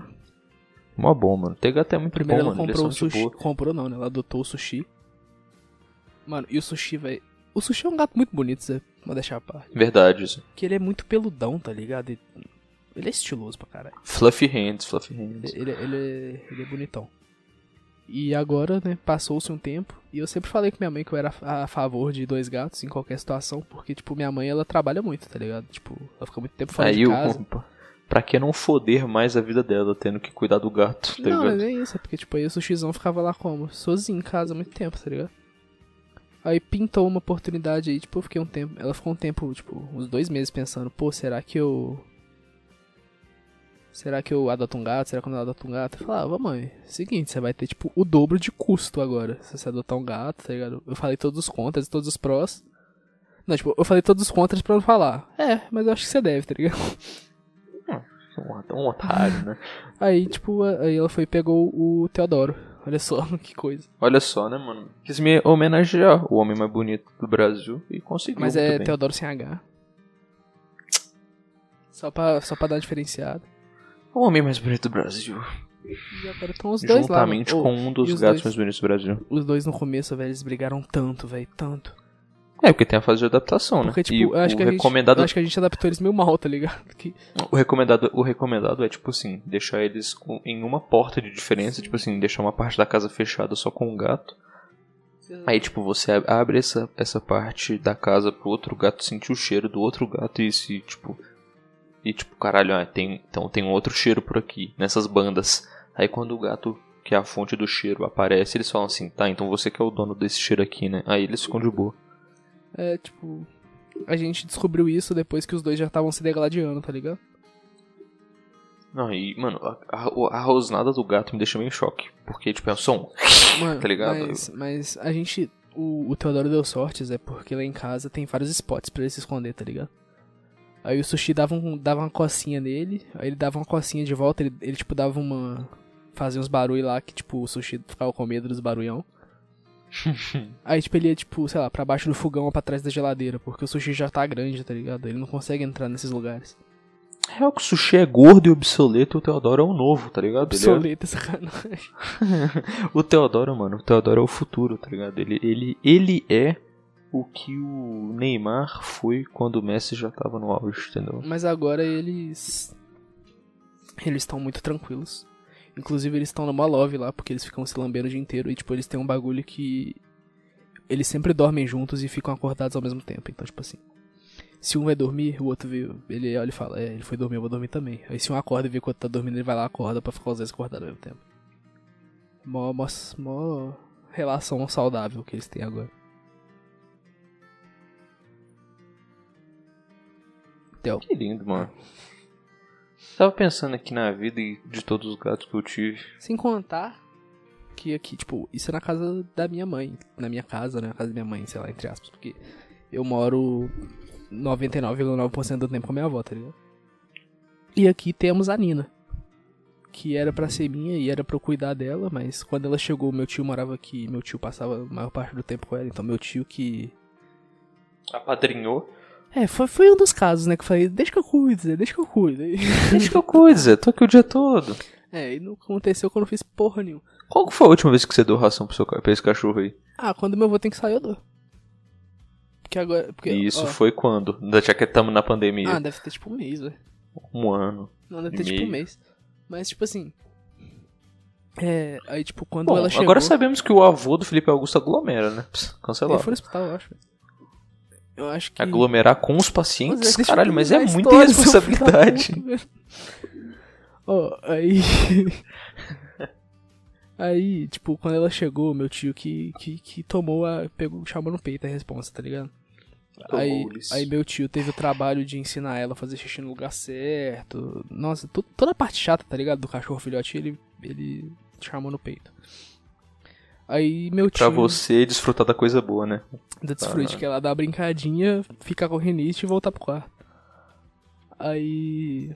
Mó bom, mano. Ter gato é muito Primeiro bom, ela mano. Eles comprou o sushi. boa. Comprou não, né? Ela adotou o sushi. Mano, e o sushi, velho. O sushi é um gato muito bonito, Zé. Vou deixar a parte. Verdade, isso. Que ele é muito peludão, tá ligado? E- Ele é estiloso pra caralho. Fluffy hands, fluffy hands. Ele, ele, é, ele é bonitão. E agora, né, passou-se um tempo. E eu sempre falei com minha mãe que eu era a favor de dois gatos em qualquer situação. Porque, tipo, minha mãe, ela trabalha muito, tá ligado? Tipo, ela fica muito tempo fora Aí de casa. Pra que não foder mais a vida dela, tendo que cuidar do gato, tá Não, ligado? não é isso. É porque, tipo, aí o sushizão ficava lá como? Sozinho em casa há muito tempo, tá ligado? Aí pintou uma oportunidade aí, tipo, eu fiquei um tempo. Ela ficou um tempo, tipo, uns dois meses pensando, pô, será que eu. Será que eu adoto um gato? Será que eu não adoto um gato? Eu falava, mãe, seguinte, você vai ter, tipo, o dobro de custo agora. Se você adotar um gato, tá ligado? Eu falei todos os contras, todos os prós. Não, tipo, eu falei todos os contras pra não falar. É, mas eu acho que você deve, tá ligado? Um, um otário, né? Aí, tipo, aí ela foi e pegou o Teodoro. Olha só que coisa. Olha só, né, mano? Quis me homenagear o homem mais bonito do Brasil e conseguiu. Mas é. Teodoro sem H. Só pra, só pra dar uma diferenciada. O homem mais bonito do Brasil. E agora estão os dois lá. Juntamente mano. com um dos os gatos dois- mais bonitos do Brasil. Os dois no começo, velho, eles brigaram tanto, velho, tanto. É, porque tem a fase de adaptação, Porque, né? tipo, e eu acho o que a gente, recomendado, eu acho que a gente adaptou eles meio mal, tá ligado? Que, o recomendado, o recomendado é tipo assim, deixar eles em uma porta de diferença, tipo assim, deixar uma parte da casa fechada só com um gato. Aí, tipo, você ab- abre essa, essa parte da casa pro outro gato sentir o cheiro do outro gato e se, tipo. E tipo, caralho, ah, tem, então tem um outro cheiro por aqui, nessas bandas. Aí quando o gato, que é a fonte do cheiro, aparece, eles falam assim, tá, então você que é o dono desse cheiro aqui, né? Aí eles ficam de boa. é, tipo... A gente descobriu isso depois que os dois já estavam se degladiando, tá ligado? Não, e, mano, a, a, a rosnada do gato me deixa meio em choque. Porque, tipo, é um som. Mano, Tá ligado? Mas, mas a gente... O, o Teodoro deu sortes, é porque lá em casa tem vários spots pra ele se esconder, tá ligado? Aí o Sushi dava, um, dava uma cocinha nele, aí ele dava uma cocinha de volta, ele, ele tipo dava uma... Fazia uns barulhos lá que, tipo, o Sushi ficava com medo dos barulhão. Aí, tipo, ele ia, tipo, sei lá, pra baixo do fogão ou pra trás da geladeira, porque o sushi já tá grande, tá ligado? Ele não consegue entrar nesses lugares. É o que o sushi é gordo e obsoleto e o Teodoro é o novo, tá ligado? É- Obsoleto, sacanagem. O Teodoro, mano, o Teodoro é o futuro, tá ligado? Ele, ele, ele é o que o Neymar foi quando o Messi já tava no auge, entendeu? Mas agora eles. Eles estão muito tranquilos. Inclusive, eles estão numa love lá, porque eles ficam se lambendo o dia inteiro. E, tipo, eles têm um bagulho que. Eles sempre dormem juntos e ficam acordados ao mesmo tempo. Então, tipo assim. Se um vai dormir, o outro vê, ele olha e fala: É, ele foi dormir, eu vou dormir também. Aí, se um acorda e vê que o outro tá dormindo, ele vai lá, acorda pra ficar os dois acordados ao mesmo tempo. Mó, mó, mó relação saudável que eles têm agora. Theo. Que lindo, mano. Tava pensando aqui na vida e de todos os gatos que eu tive. Sem contar que aqui, tipo, isso é na casa da minha mãe. Na minha casa, né? Na casa da minha mãe, sei lá, entre aspas. Porque eu moro 99,9% do tempo com a minha avó, tá ligado? E aqui temos a Nina. Que era pra ser minha e era pra eu cuidar dela, mas quando ela chegou, meu tio morava aqui. Meu tio passava a maior parte do tempo com ela. Então, meu tio que. Apadrinhou? É, foi, foi um dos casos, né? Que eu falei, deixa que eu cuido, Zé, deixa que eu cuido. E- Deixa que eu cuide, Zé. Tô aqui o dia todo. É, e não aconteceu quando eu fiz porra nenhuma. Qual que foi a última vez que você deu ração pro seu, pra esse cachorro aí? Ah, quando meu avô tem que sair, eu dou. Porque agora. Porque, E isso ó, foi quando? Já que estamos na pandemia. Ah, deve ter tipo um mês, velho. Um ano. Não, deve ter tipo um meio. mês. Mas, tipo assim. É. Aí, tipo, quando Bom, ela chegou. agora sabemos que o avô do Felipe Augusto aglomera, né? Pss, Ele Cancelado. foi no hospital, eu acho, velho. Eu acho que. Aglomerar com os Mas, pacientes? eu Caralho, mas é muita velho. Ó, aí. aí, tipo, quando ela chegou, meu tio que, que, que tomou a. pegou, chamou no peito a resposta, tá ligado? Aí, aí meu tio teve o trabalho de ensinar ela a fazer xixi no lugar certo. Nossa, toda a parte chata, tá ligado? Do cachorro filhote, ele, ele chamou no peito. Aí meu tio. Pra você desfrutar da coisa boa, né? Da desfrute, que ela dá uma brincadinha, ficar com rinite e voltar pro quarto. Aí.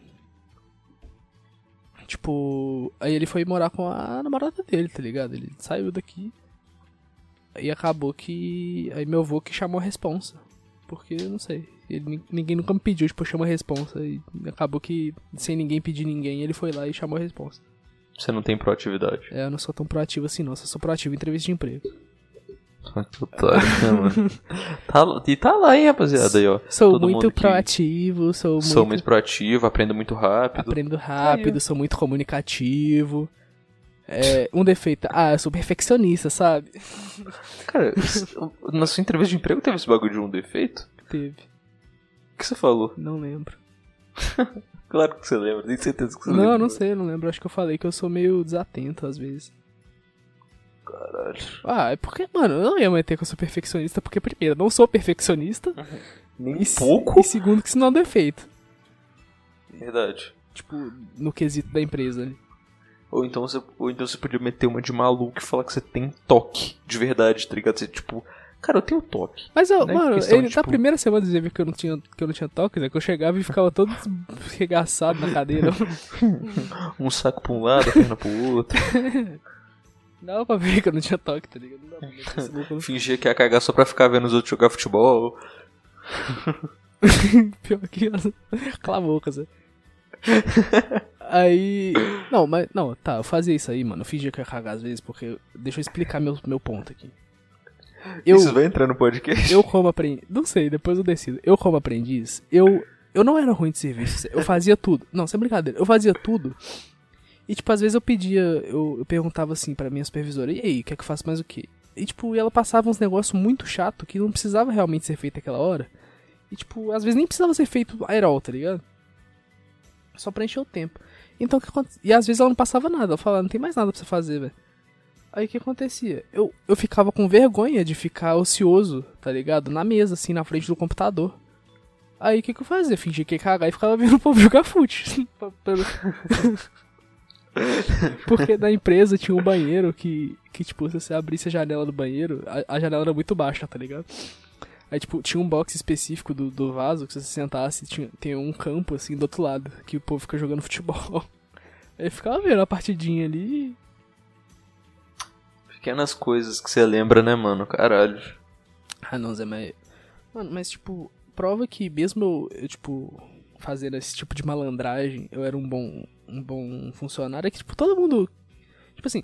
Tipo. Aí ele foi morar com a namorada dele, tá ligado? Ele saiu daqui. Aí acabou que. Aí meu avô que chamou a responsa. Porque, não sei. Ele, ninguém nunca me pediu, tipo, chama a responsa. E acabou que, sem ninguém pedir ninguém, ele foi lá e chamou a responsa. Você não tem proatividade. É, eu não sou tão proativo assim, não. Eu só sou proativo em entrevista de emprego. Que otário, né, mano? Tá, e tá lá, hein, rapaziada, aí, ó. Sou Todo muito proativo, sou Sou muito muito proativo, aprendo muito rápido. Aprendo rápido, sou muito comunicativo. É, um defeito. Ah, eu sou perfeccionista, sabe? Cara, na sua entrevista de emprego teve esse bagulho de um defeito? Teve. O que você falou? Não lembro. Claro que você lembra, tenho certeza que você Não, lembra. não sei, não lembro. Acho que eu falei que eu sou meio desatento às vezes. Caralho. Ah, é porque, mano, eu não ia meter que eu sou perfeccionista, porque, primeiro, eu não sou perfeccionista. Nem E, pouco? e segundo, que isso não é um defeito. Verdade. Tipo, no quesito da empresa ali. Ou então, você, ou então você podia meter uma de maluco e falar que você tem toque de verdade, tá ligado? Você, tipo, cara, eu tenho toque. Mas, eu, Não é mano, questão ele, de, na tipo- primeira semana ver que eu não tinha, que eu não tinha toque, né? Que eu chegava e ficava todo regaçado na cadeira. Um saco pra um lado, a perna pro outro. Dava pra ver que eu não tinha toque, tá ligado? Não dava pra Fingia que ia cagar só pra ficar vendo os outros jogar futebol. Pior que cala a boca, Zé. Aí. Não, mas. Não, tá, eu fazia isso aí, mano. Eu fingia que ia cagar às vezes, porque. Deixa eu explicar meu, meu ponto aqui. Eu, Isso vai entrar no podcast? eu como aprendiz. Não sei, depois eu decido. Eu como aprendiz, eu. Eu não era ruim de serviço. Eu fazia tudo. Não, sem brincadeira. Eu fazia tudo. E, tipo, às vezes eu pedia. Eu, eu perguntava assim pra minha supervisora: e aí, quer que eu faça mais o quê? E, tipo, ela passava uns negócios muito chato que não precisava realmente ser feito aquela hora. E, tipo, às vezes nem precisava ser feito aerol, tá ligado? Só pra encher o tempo. Então, o que aconte- E às vezes ela não passava nada. Ela falava, não tem mais nada pra você fazer, velho. Aí o que acontecia? Eu, eu ficava com vergonha de ficar ocioso, tá ligado? Na mesa, assim, na frente do computador. Aí o que, que eu fazia? Fingia que ia cagar e ficava vendo o povo jogar fute. Porque na empresa tinha um banheiro que, que tipo, se você abrisse a janela do banheiro, a, a janela era muito baixa, tá ligado? Aí, tipo, tinha um box específico do, do vaso que se você sentasse, tinha, tem um campo, assim, do outro lado, que o povo fica jogando futebol. Aí ficava vendo a partidinha ali Pequenas coisas que você lembra, né, mano? Caralho. Ah, não, Zé, mas. Mano, mas tipo, prova que mesmo eu, eu, tipo, fazendo esse tipo de malandragem, eu era um bom, um bom funcionário. É que, tipo, todo mundo. Tipo assim,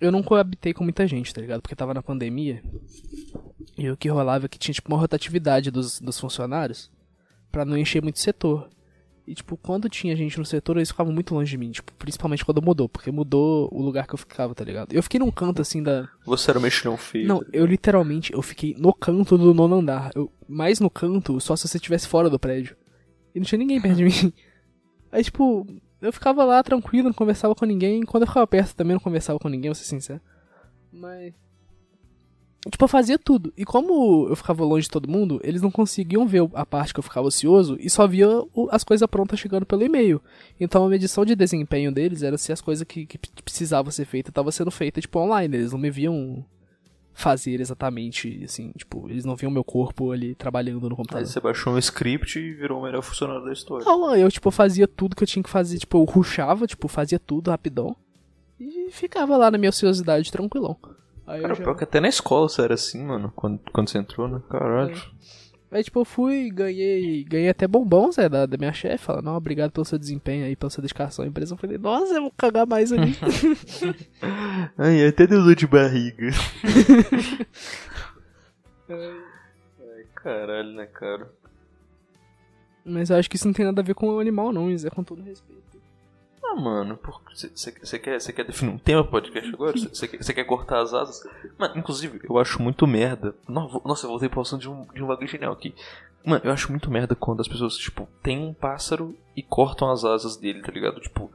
eu não coabitei com muita gente, tá ligado? Porque tava na pandemia. E o que rolava é que tinha, tipo, uma rotatividade dos, dos funcionários para não encher muito setor. E, tipo, quando tinha gente no setor, eles ficavam muito longe de mim, tipo, principalmente quando mudou, porque mudou o lugar que eu ficava, tá ligado? Eu fiquei num canto, assim, da... Você era mexilhão feio. Não, eu literalmente, eu fiquei no canto do nono andar. Eu, mais no canto, só se você estivesse fora do prédio. E não tinha ninguém perto de mim. Aí, tipo, eu ficava lá tranquilo, não conversava com ninguém. Quando eu ficava perto também não conversava com ninguém, vou ser sincero. Mas... Tipo, eu fazia tudo. E como eu ficava longe de todo mundo, eles não conseguiam ver a parte que eu ficava ocioso e só via as coisas prontas chegando pelo e-mail. Então a medição de desempenho deles era se as coisas que, que precisavam ser feitas estavam sendo feitas, tipo, online. Eles não me viam fazer exatamente, assim, tipo, eles não viam meu corpo ali trabalhando no computador. Aí você baixou um script e virou o melhor funcionário da história. Não, eu, tipo, fazia tudo que eu tinha que fazer, tipo, eu ruxava, tipo, fazia tudo rapidão. E ficava lá na minha ociosidade tranquilão. Aí Cara, já... pior que até na escola você era assim, mano, quando, quando você entrou, né? Caralho. É. Aí, tipo, eu fui ganhei, ganhei até bombons, é, da, da minha chefe. Fala, não, obrigado pelo seu desempenho aí, pela sua dedicação à empresa. Eu falei, nossa, eu vou cagar mais ali. Ai, até deu dor de barriga. Ai, caralho, né, cara? Mas eu acho que isso não tem nada a ver com o animal, não, isso é com todo respeito. Ah, mano, você quer, quer definir um tema podcast agora? Você quer, quer cortar as asas? Mano, inclusive, eu acho muito merda. Nossa, eu voltei pra de um, de um bagulho genial aqui. Mano, eu acho muito merda quando as pessoas, tipo, tem um pássaro e cortam as asas dele, tá ligado? Tipo,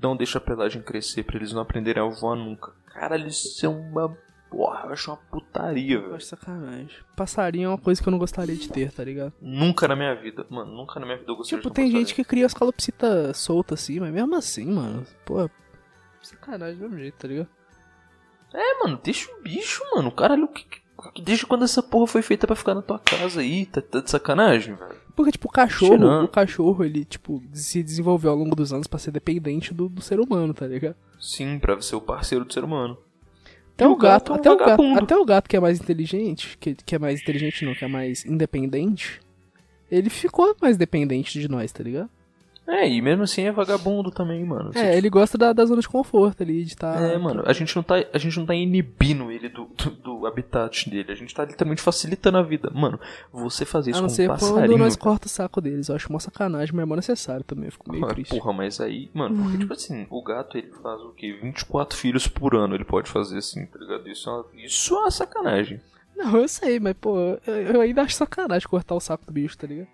não deixa a pelagem crescer pra eles não aprenderem a voar nunca. Caralho, isso é uma Porra, eu acho uma putaria, velho. Eu acho sacanagem. Passarinho é uma coisa que eu não gostaria de ter, tá ligado? Nunca na minha vida. Mano, nunca na minha vida eu gostaria tipo, de ter Tipo, tem gente que cria as calopsitas soltas assim, mas mesmo assim, mano. Pô, sacanagem do mesmo jeito, tá ligado? É, mano, deixa o bicho, mano. Caralho, que, desde quando essa porra foi feita para ficar na tua casa aí? Tá, tá de sacanagem, velho? Porque, tipo, o cachorro, Tirando. o cachorro, ele, tipo, se desenvolveu ao longo dos anos para ser dependente do, do ser humano, tá ligado? Sim, pra ser o parceiro do ser humano. Até o gato, até o gato, até o gato que é mais inteligente, que, que é mais inteligente não, que é mais independente, ele ficou mais dependente de nós, tá ligado? É, e mesmo assim é vagabundo também, mano. É, ele gosta da, da zona de conforto ali, de estar. Tá... É, mano, a gente não tá, a gente não tá inibindo ele do, do, do, habitat dele. A gente tá literalmente facilitando a vida. Mano, você fazer isso a não com ser um passarinho. quando nós corta o saco deles. Eu acho uma sacanagem, mas é necessário também. Eu fico meio triste. Porra, mas aí, mano, porque, uhum. tipo assim, o gato ele faz o quê? 24 filhos por ano ele pode fazer assim, tá ligado? Isso é uma, isso é uma sacanagem. Não, eu sei, mas, pô, eu, eu ainda acho sacanagem cortar o saco do bicho, tá ligado?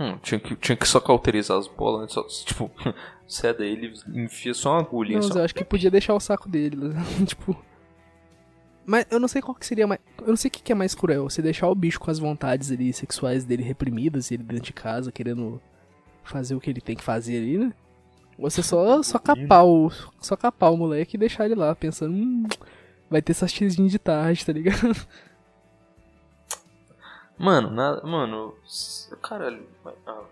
Hum, tinha, que, tinha que só cauterizar as bolas, né? Só, tipo, ceda ele enfia só uma agulha. Não, só... eu acho que podia deixar o saco dele, né? tipo... Mas eu não sei qual que seria mais... Eu não sei o que, que é mais cruel, você deixar o bicho com as vontades ali, sexuais dele reprimidas, ele dentro de casa, querendo fazer o que ele tem que fazer ali, né? Ou você só, só capar o... Só capar o moleque e deixar ele lá, pensando... Hum, vai ter essas de tarde, tá ligado? Mano, nada, mano, caralho, ah,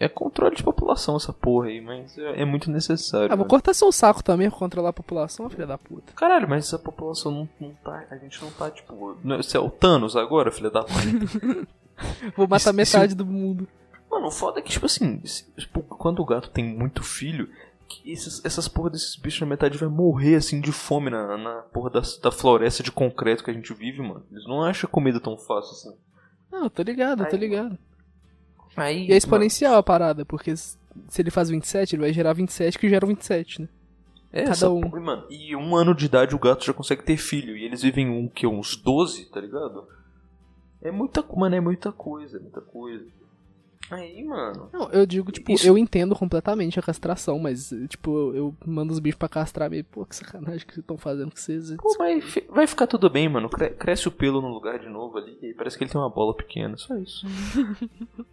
é controle de população essa porra aí, mas é, é muito necessário. Ah, vou cortar seu saco também pra controlar a população, filha da puta. Caralho, mas essa população não, não tá, a gente não tá, tipo, você é o Thanos agora, filha da puta. vou matar isso, metade isso... do mundo. Mano, o foda é que, tipo assim, tipo, quando o gato tem muito filho, que esses, essas porra desses bichos na metade vai morrer assim de fome na, na porra da, da floresta de concreto que a gente vive, mano. Eles não acham comida tão fácil assim. Não, tô ligado, aí, tô ligado. Aí, e é exponencial mano. a parada, porque se ele faz 27, ele vai gerar 27 que gera 27, né? É, Cada um. Porra, mano, e um ano de idade o gato já consegue ter filho. E eles vivem um que uns 12, tá ligado? É muita, mano, é muita coisa, muita coisa. Aí, mano. Não, eu digo, tipo, isso... eu entendo completamente a castração, mas, tipo, eu, mando os bichos pra castrar meio, pô, que sacanagem que vocês estão fazendo com vocês. Pô, vai, vai ficar tudo bem, mano. Cresce o pelo no lugar de novo ali e parece que ele tem uma bola pequena, só isso.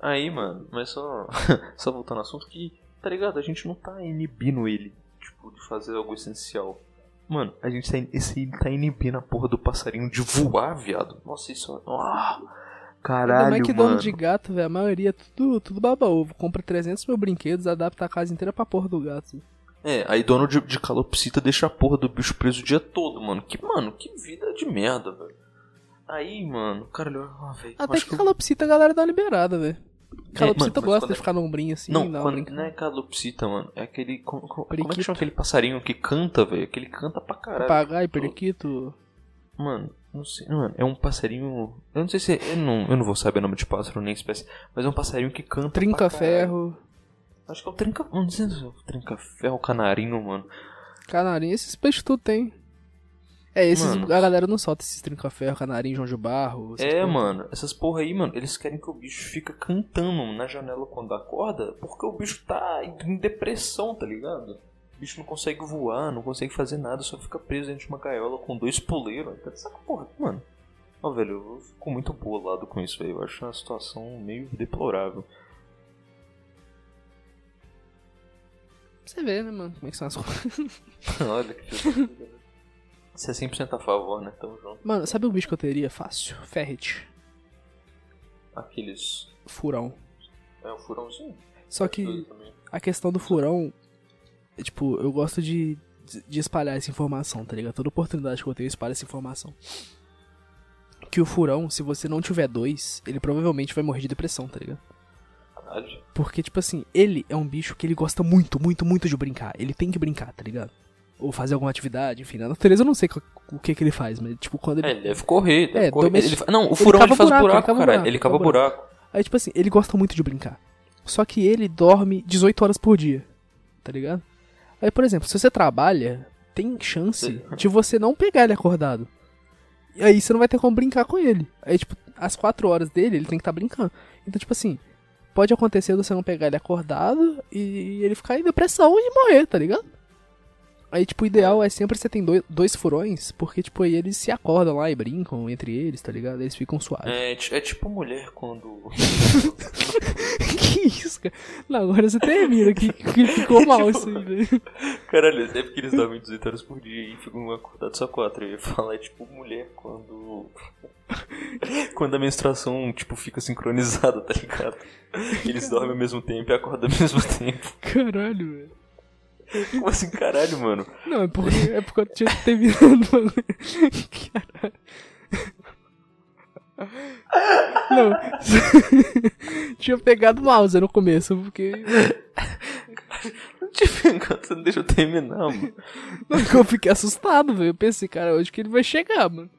Aí, mano, mas só, só voltando ao assunto que, tá ligado? A gente não tá inibindo ele, tipo, de fazer algo essencial. Mano, a gente tá, esse, tá inibindo a porra do passarinho de voar, viado. Nossa, isso. Ah, Caralho, Como é que mano. dono de gato, velho, a maioria é tudo, tudo baba-ovo. Compra 300 mil brinquedos, adapta a casa inteira pra porra do gato. É, aí dono de, de calopsita deixa a porra do bicho preso o dia todo, mano. Que, mano, que vida de merda, velho. Aí, mano, caralho, ah, velho. Até que que calopsita a galera dá uma liberada, velho. Calopsita mano, mas gosta de é- ficar no ombrinho assim, Não, uma quando, não é calopsita, mano. É aquele. Como, como- como é que chama aquele passarinho que canta, velho? Aquele canta pra caralho. Papagaio, periquito. Mano, não sei, mano, é um passarinho. Eu não sei se. Eu não, eu não vou saber o nome de pássaro nem espécie, mas é um passarinho que canta. Trinca-ferro. Acho que é o trinca. Não sei se é o trinca-ferro, o canarinho, mano. Canarinho, esses peixes tudo tem. É, esses Mano. a galera não solta esses trinca-ferro, canarinho, João de Barro. É, porra. mano, essas porra aí, mano, eles querem que o bicho fica cantando na janela quando acorda, porque o bicho tá em depressão, tá ligado? O bicho não consegue voar, não consegue fazer nada, só fica preso dentro de uma gaiola com dois poleiros. Tá de saco, porra, mano. Ó, velho, eu fico muito bolado com isso, velho. Eu acho uma situação meio deplorável. Você vê, né, mano, como é que são as coisas. Olha que. Você é 100% a favor, né? Tamo junto. Mano, sabe um bicho que eu teria fácil? Ferret. Aqueles. Furão. É um furãozinho? Só que a questão do furão, tipo, eu gosto de, de espalhar essa informação, tá ligado? Toda oportunidade que eu tenho, eu espalho essa informação. Que o furão, se você não tiver dois, ele provavelmente vai morrer de depressão, tá ligado? Porque, tipo assim, ele é um bicho que ele gosta muito, muito, muito de brincar. Ele tem que brincar, tá ligado? Ou fazer alguma atividade, enfim. Na natureza eu não sei o que que ele faz, mas, tipo, quando ele. É, ele deve correr, deve É, correr. domestic- Ele Não, o ele furão cava ele faz buraco, buraco, ele cara. buraco, Ele cava cava buraco. Aí, tipo assim, ele gosta muito de brincar. Só que ele dorme 18 horas por dia. Tá ligado? Aí, por exemplo, se você trabalha, tem chance de você não pegar ele acordado. E aí você não vai ter como brincar com ele. Aí, tipo, às 4 horas dele, ele tem que estar brincando. Então, tipo assim, pode acontecer de você não pegar ele acordado e ele ficar em depressão e morrer, tá ligado? Aí, tipo, o ideal é sempre você ter dois, dois furões, porque, tipo, aí eles se acordam lá e brincam entre eles, tá ligado? Eles ficam suaves. É, é tipo mulher quando. que isso, cara? Não, agora você termina, que, que ficou mal isso aí, velho. Caralho, é porque eles dormem 18 horas por dia e ficam acordados só 4. Eu ia falar, é tipo mulher quando. quando a menstruação, tipo, fica sincronizada, tá ligado? Eles dormem ao mesmo tempo e acordam ao mesmo tempo. Caralho, velho. Como assim, caralho, mano? Não, é porque, é porque eu tinha terminado o bagulho. Caralho. Não. tinha pegado o mouse no começo, porque. Não te pegando, você não deixa eu terminar, mano. Não, porque eu fiquei assustado, velho. Eu pensei, cara, hoje que ele vai chegar, mano.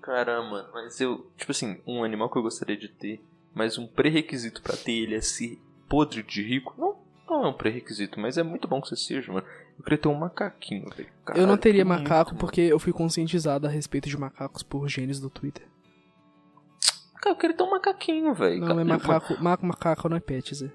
Caramba, mas eu. Tipo assim, um animal que eu gostaria de ter, mas um pré-requisito pra ter ele é ser podre de rico. Não, não é um pré-requisito, mas é muito bom que você seja, mano. Eu queria ter um macaquinho, velho. eu não teria muito, macaco mano. porque eu fui conscientizado a respeito de macacos por genes do Twitter. Cara, eu queria ter um macaquinho, velho. Não, Cara, é eu- macaco. Macaco, macaco não é pet, Zé.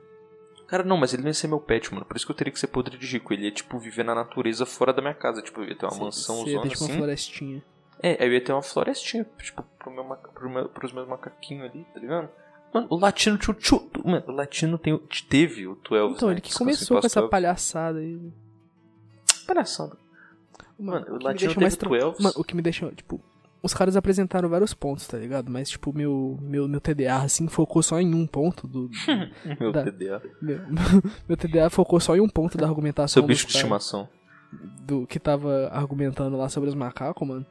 Cara, não, mas ele não ia ser meu pet, mano. Por isso que eu teria que ser podre de rico. Ele ia, tipo, viver na natureza fora da minha casa. Tipo, eu ia ter uma mansão Você ia zona ter, tipo, uma assim. florestinha. É, eu ia ter uma florestinha, tipo, pro meu, pro meu, pros meus macaquinhos ali, tá ligado? Mano, o latino tchu, tchu, mano, o latino tem, teve o 12. Então, né? ele que começou com essa 12. palhaçada aí. palhaçada. Mano, o me latino teve mais tra- 12. Mano, o que me deixa, tipo, os caras apresentaram vários pontos, tá ligado? Mas, tipo, meu, meu, meu TDA, assim, focou só em um ponto do... Meu da- TDA. meu, meu TDA focou só em um ponto da argumentação Seu bicho de estimação. do que tava argumentando lá sobre os macacos, mano.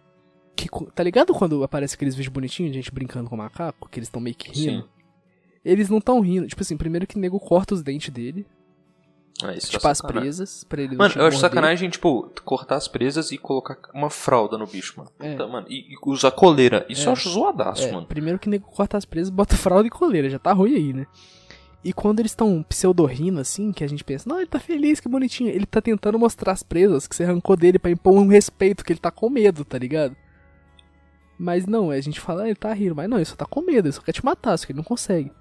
Que, tá ligado quando aparece aqueles vídeos bonitinhos de gente brincando com macaco? Que eles tão meio que rindo? Sim. Eles não tão rindo. Tipo assim, primeiro que o nego corta os dentes dele. Ah, isso tipo, é as presas, pra ele não Mano, eu acho morder. sacanagem, tipo, cortar as presas e colocar uma fralda no bicho, mano. É. Puta, mano. E, e usar coleira. Isso É. eu acho zoadaço, É, mano. primeiro que o nego corta as presas, bota fralda e coleira, já tá ruim aí, né? E quando eles estão pseudorrindo, assim, que a gente pensa, não, ele tá feliz, que bonitinho. Ele tá tentando mostrar as presas que você arrancou dele pra impor um respeito, que ele tá com medo, tá ligado? Mas não, a gente fala, ah, ele tá rindo, mas não, ele só tá com medo, ele só quer te matar, só que ele não consegue.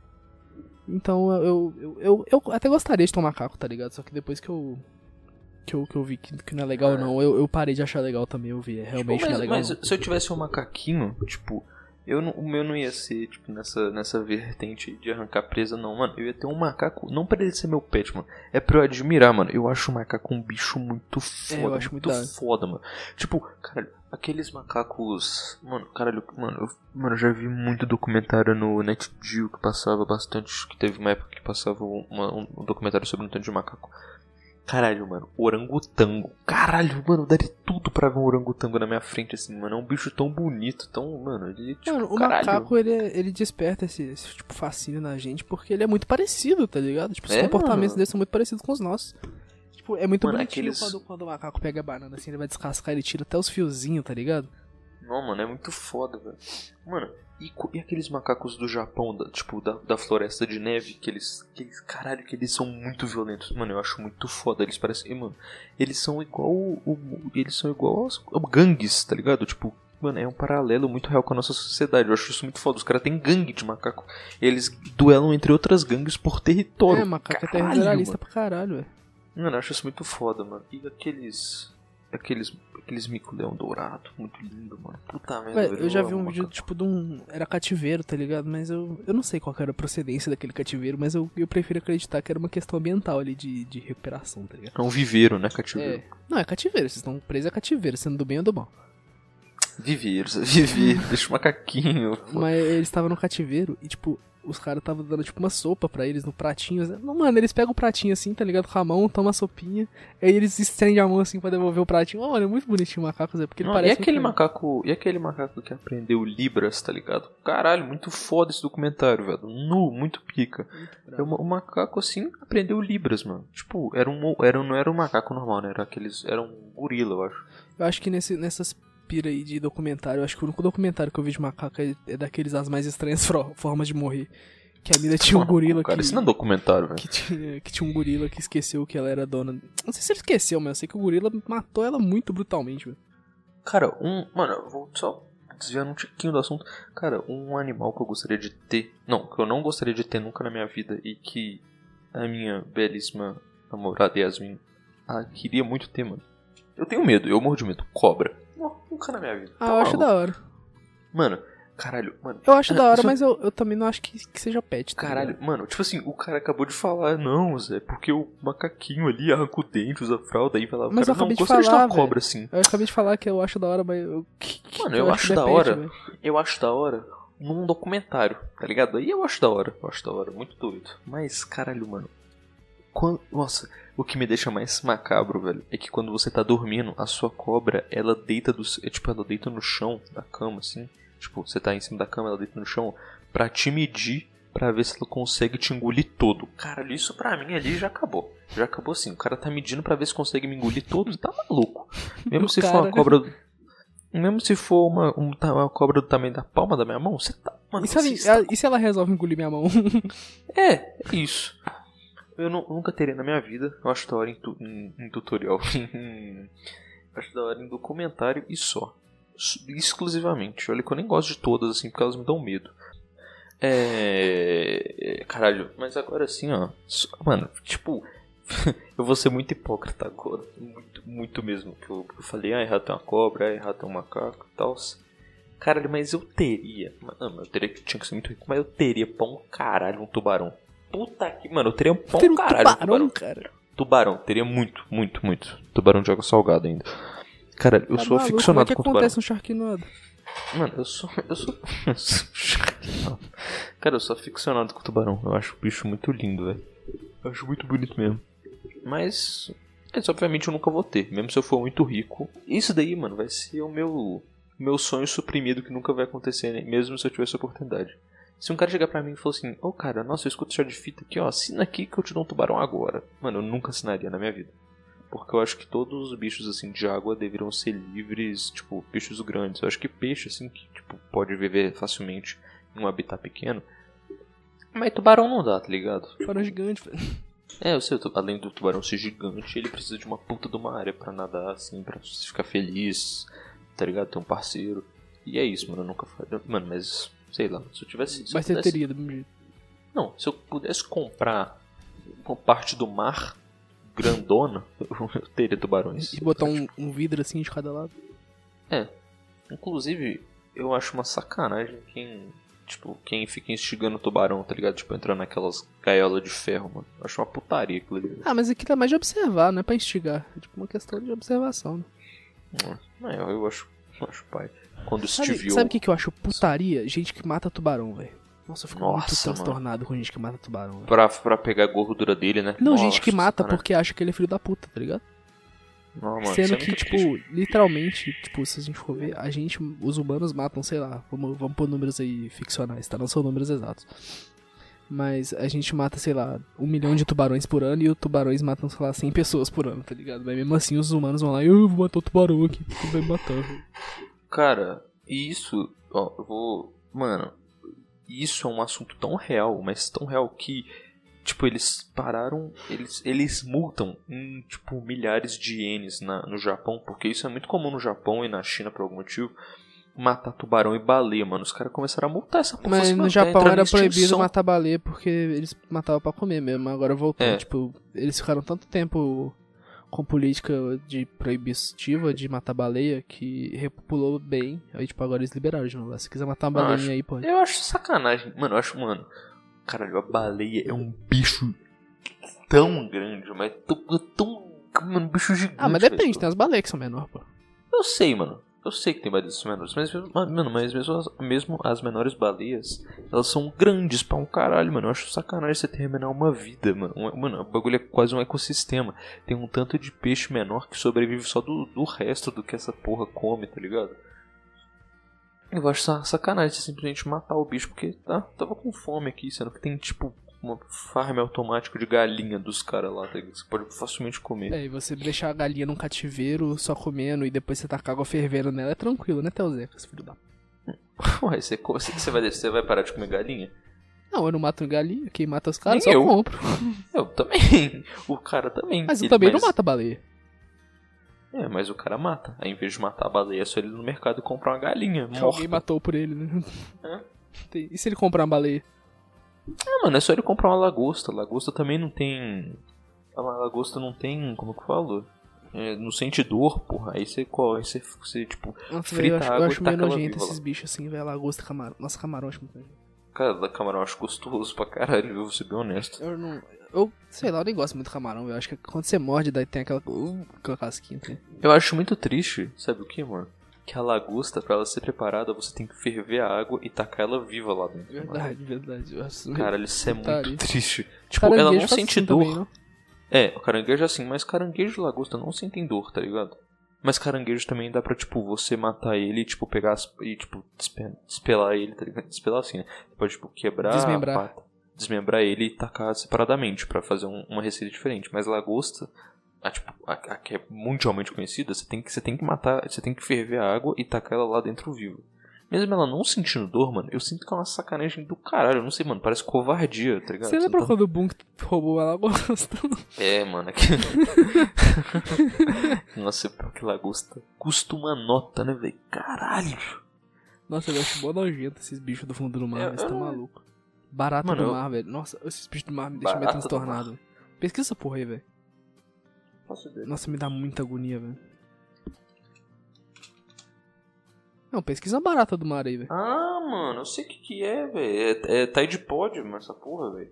Então eu, eu, eu, eu até gostaria de ter um macaco, tá ligado? Só que depois que eu. Que eu, que eu vi que, que não é legal, não, eu, eu parei de achar legal também, eu vi. É, realmente Tipo, não é mas, legal. mas não. se eu tivesse um macaquinho, tipo, eu não- o meu não ia ser, tipo, nessa, nessa vertente de arrancar presa, não, mano. Eu ia ter um macaco, não pra ele ser meu pet, mano. É pra eu admirar, mano. Eu acho o macaco um bicho muito foda, É, eu acho muito muito foda, mano. Tipo, caralho, aqueles macacos. Mano, caralho, mano, eu, mano, eu já vi muito documentário no NetGeo que passava bastante. Que teve uma época que passava uma- um, um documentário sobre um tanto de macaco. Caralho, mano, orangotango. Caralho, mano, daria tudo pra ver um orangotango na minha frente, assim, mano. É um bicho tão bonito, tão. Mano, ele. Tipo, Mano, o caralho. macaco, ele, ele desperta esse, esse, tipo, fascínio na gente porque ele é muito parecido, tá ligado? Tipo, os É, comportamentos mano. dele são muito parecidos com os nossos. Tipo, é muito Mano, bonitinho aqueles- quando, quando o macaco pega a banana, assim, ele vai descascar, ele tira até os fiozinhos, tá ligado? Não, mano, é muito foda, velho. Mano, e, e aqueles macacos do Japão, da- tipo, da, da floresta de neve, que eles, que eles. Caralho, que eles são muito violentos. Mano, eu acho muito foda. Eles parecem. Mano, eles são igual. O, eles são igual aos, gangues, tá ligado? Tipo. Mano, é um paralelo muito real com a nossa sociedade. Eu acho isso muito foda. Os caras têm gangue de macaco. Eles duelam entre outras gangues por território. é, macaco é Caralho, territorialista mano. pra caralho, velho. Mano, eu acho isso muito foda, mano. E aqueles. Aqueles. Aqueles mico-leão dourado. Muito lindo, mano. Puta merda. Eu já vi um vídeo, macaco. tipo, de um. Era cativeiro, tá ligado? Mas eu, eu não sei qual que era a procedência daquele cativeiro, mas eu, eu prefiro acreditar que era uma questão ambiental ali de, de recuperação, tá ligado? É um viveiro, né, cativeiro? É. Não, é cativeiro, vocês estão presos a cativeiro, sendo do bem ou do mal. Viveiros, viveiro, deixa o macaquinho. pô. Mas eles estavam no cativeiro e, tipo, os caras estavam dando, tipo, uma sopa pra eles no pratinho. Não, mano, eles pegam o pratinho assim, tá ligado? Com a mão, tomam a sopinha. Aí eles estendem a mão assim pra devolver o pratinho. Mano, é muito bonitinho o macaco, Zé, porque ele Não, parece. e aquele muito- macaco. E aquele macaco que aprendeu Libras, tá ligado? Caralho, muito foda esse documentário, velho. Nu, muito pica. É uma- o macaco assim aprendeu Libras, mano. Tipo, era um. Era, não era um macaco normal, né? Era aqueles. Era um gorila, eu acho. Eu acho que nesse, nessas pira aí de documentário, eu acho que o único documentário que eu vi de macaco é, é daqueles as mais estranhas formas de morrer. Que a mina tinha um gorila Cara, que. isso não é documentário, velho. que tinha, que tinha um gorila que esqueceu que ela era dona. Não sei se ele esqueceu, mas eu sei que o gorila matou ela muito brutalmente, velho. Cara, um. Mano, eu vou só desviando um tiquinho do assunto. Cara, um animal que eu gostaria de ter. Não, que eu não gostaria de ter nunca na minha vida e que a minha belíssima namorada Yasmin ah, queria muito ter, mano. Eu tenho medo, eu morro de medo. Cobra. Nunca na minha vida. Ah, Tá eu acho maluco. da hora. Mano, caralho, mano. Eu acho da hora, Isso- mas eu, eu também não acho que, que seja pet, tá Caralho, ligado? mano, tipo assim, o cara acabou de falar, não, Zé, porque o macaquinho ali arranca o dente, usa fralda, aí vai lá, o Mas cara, eu acabei não, de de ter falar, uma velho. cobra assim. Eu acabei de falar que eu acho da hora, mas eu. que- Mano, que eu acho que da é pet, hora. Eu acho da hora num documentário, tá ligado? Aí eu acho da hora, eu acho da hora, muito doido. Mas, caralho, mano. Quando, nossa, o que me deixa mais macabro, velho, é que quando você tá dormindo, a sua cobra, ela deita do. É, tipo, ela deita no chão da cama, assim. Tipo, você tá em cima da cama, ela deita no chão pra te medir, pra ver se ela consegue te engolir todo. Caralho, isso pra mim ali já acabou. Já acabou assim. O cara tá medindo pra ver se consegue me engolir todo. Tá maluco. Mesmo O se for cara- uma cobra. do- Mesmo se for uma, um uma cobra do tamanho da palma da minha mão, você tá. Mano, E ela- e se ela resolve engolir minha mão? É, é isso. Eu nu- nunca teria na minha vida. Eu acho da hora em, tu- em- em tutorial. acho da hora em documentário e só. Exclusivamente. Olha que eu nem gosto de todas, assim, porque elas me dão medo. É. é, Caralho, mas agora assim, ó. Mano, tipo. eu vou ser muito hipócrita agora. Muito, muito mesmo. Que eu, eu falei, ah, errado tem uma cobra, ah, errado tem um macaco e tal. Caralho, mas eu teria. Mano, eu teria que tinha que ser muito rico, mas eu teria pão caralho um tubarão. Puta que. Mano, eu teria um pão Ter um caralho tubarão, tubarão. cara. Tubarão, teria muito, muito, muito. Tubarão de água salgada ainda. Cara, eu Tá sou maluco? aficionado Como é com que tubarão. acontece um Sharknado? Mano, eu sou. Eu sou. eu sou- Cara, eu sou aficionado com tubarão. Eu acho o bicho muito lindo, velho. Eu acho muito bonito mesmo. Mas. Mas obviamente eu nunca vou ter, mesmo se eu for muito rico. Isso daí, mano, vai ser o meu. Meu sonho suprimido que nunca vai acontecer, né? mesmo se eu tivesse a oportunidade. Se um cara chegar pra mim e falar assim, ô cara, nossa, eu escuto chá de fita aqui, ó, assina aqui que eu te dou um tubarão agora. Mano, eu nunca assinaria na minha vida. Porque eu acho que todos os bichos assim de água deveriam ser livres, tipo, bichos grandes. Eu acho que peixe assim que tipo pode viver facilmente em um habitat pequeno. Mas tubarão não dá, tá ligado? Tubarão gigante, velho. É, eu sei, além do tubarão ser gigante, ele precisa de uma puta de uma área pra nadar, assim, pra ficar feliz, tá ligado? Ter um parceiro. E é isso, mano, eu nunca faria. Mano, mas, sei lá, se eu tivesse. Se Mas eu você pudesse... teria do mesmo jeito. Não, se eu pudesse comprar uma parte do mar grandona, eu teria tubarões. E botar um, um vidro assim de cada lado. Inclusive, eu acho uma sacanagem quem. Tipo, quem fica instigando o tubarão, tá ligado? Tipo, entrando naquelas gaiolas de ferro, mano. Eu acho uma putaria aquilo ali. Ah, mas aquilo é mais de observar, não é pra instigar. É tipo uma questão de observação, né? Não, eu, eu acho. Eu acho pai. Quando o Sabe, Steve sabe o que, que eu acho putaria? Gente que mata tubarão, velho. Nossa, eu fico muito Nossa, mano. transtornado com gente que mata tubarão. Pra, pra pegar a gordura dele, né? Não, Nossa, gente que mata sacanagem. porque acha que ele é filho da puta, tá ligado? Não, mano, Sendo é que, muito tipo, triste. literalmente, tipo, se a gente for ver, a gente, os humanos matam, sei lá, vamos, vamos pôr números aí ficcionais, tá? Não são números exatos. Mas a gente mata, sei lá, um milhão de tubarões por ano e os tubarões matam, sei lá, 100 pessoas por ano, tá ligado? Mas mesmo assim os humanos vão lá e eu vou matar o tubarão aqui, porque vai me matar. Velho." Cara, isso, ó, eu vou. Mano, isso é um assunto tão real, mas tão real que, tipo, eles pararam. Eles, eles multam em, tipo, milhares de ienes na, no Japão, porque isso é muito comum no Japão e na China por algum motivo. Matar tubarão e baleia, mano. Os caras começaram a multar essa porra. Mas no Japão era proibido matar baleia porque eles matavam pra comer mesmo. Agora voltou. É. Tipo, eles ficaram tanto tempo com política de proibitiva de matar baleia que repopulou bem. Aí, tipo, agora eles liberaram de novo. Se quiser matar uma acho- aí, pode. Eu acho sacanagem. Mano, eu acho, mano. Caralho, a baleia é um bicho tão grande, mas tão. tão mano, um bicho gigante. Ah, mas velho. depende, tem as baleias que são menores, pô. Eu sei, mano. Eu sei que tem baleias menores, mas, mesmo- mano, mas mesmo as, mesmo as menores baleias, elas são grandes pra um caralho, mano. Eu acho sacanagem você terminar uma vida, mano. Mano, o bagulho é quase um ecossistema. Tem um tanto de peixe menor que sobrevive só do, do resto do que essa porra come, tá ligado? Eu acho sa- sacanagem você simplesmente matar o bicho, porque tá, tava com fome aqui, sendo que tem tipo uma farm automático de galinha dos caras lá, tá ligado? Você pode facilmente comer. É, e você deixar a galinha num cativeiro só comendo e depois você tacar água fervendo nela é tranquilo, né, Telzeca, esse filho da... Ué, você, você, vai, você vai parar de comer galinha? Não, eu não mato galinha, quem mata os caras Nem só eu. compro. Eu também. O cara também. Mas eu também não mato a baleia. É, mas o cara mata. Aí, em vez de matar a baleia, é só ele ir no mercado e comprar uma galinha. Que Morta. alguém matou por ele, né? É. E se ele comprar uma baleia? Ah, mano, é só ele comprar uma lagosta. Lagosta também não tem. A lagosta não tem. Como que eu falo? É, não sente dor, porra. Aí você corre, você, você tipo. Nossa, Frita eu acho, a eu água acho meio nojento esses bichos assim, velho. Lagosta, camarão. Nossa, camarão acho muito. Cara, camarão acho gostoso pra caralho, eu vou ser bem honesto. Eu não. Eu, sei lá, eu nem gosto muito de camarão, velho. Acho que quando você morde, daí tem aquela. Uh, aquela casquinha. Assim. Eu acho muito triste, sabe o que, amor? Que a lagosta, pra ela ser preparada, você tem que ferver a água e tacar ela viva lá dentro. mano. Verdade, verdade. Caralho, isso é muito triste. Tipo, ela não Caranguejo sente assim dor. também? É, o caranguejo é assim, mas caranguejo e lagosta não sentem dor, tá ligado? Mas caranguejo também dá pra, tipo, você matar ele e, tipo, pegar as, e, tipo, despe- despelar ele, tá ligado? Despelar assim, né? Você pode, tipo, quebrar Desmembrar. a pata, desmembrar ele e tacar separadamente pra fazer um- uma receita diferente. Mas lagosta, a, tipo, a, a que é mundialmente conhecida, você tem, que, você tem que matar, você tem que ferver a água e tacar ela lá dentro vivo. Mesmo ela não sentindo dor, mano, eu sinto que é uma sacanagem do caralho. Eu não sei, mano, parece covardia, tá ligado? Você lembra tá- quando o Boom roubou a lagosta? é, mano. É que... Nossa, que lagosta. Custa uma nota, né, velho? Caralho. Nossa, eu acho mó nojento esses bichos do fundo do mar, Eu- velho. Você tá eu não- maluco. Barata Mano, do eu- mar, velho. Nossa, esses bichos do mar me deixam meio transtornado. Pesquisa essa porra aí, velho. Faço ideia. Nossa, me dá muita agonia, velho. Não, pesquisa barata do mar aí, velho. Ah, mano, eu sei o que que é, velho. É, é Tide Pod, mano, essa porra, velho.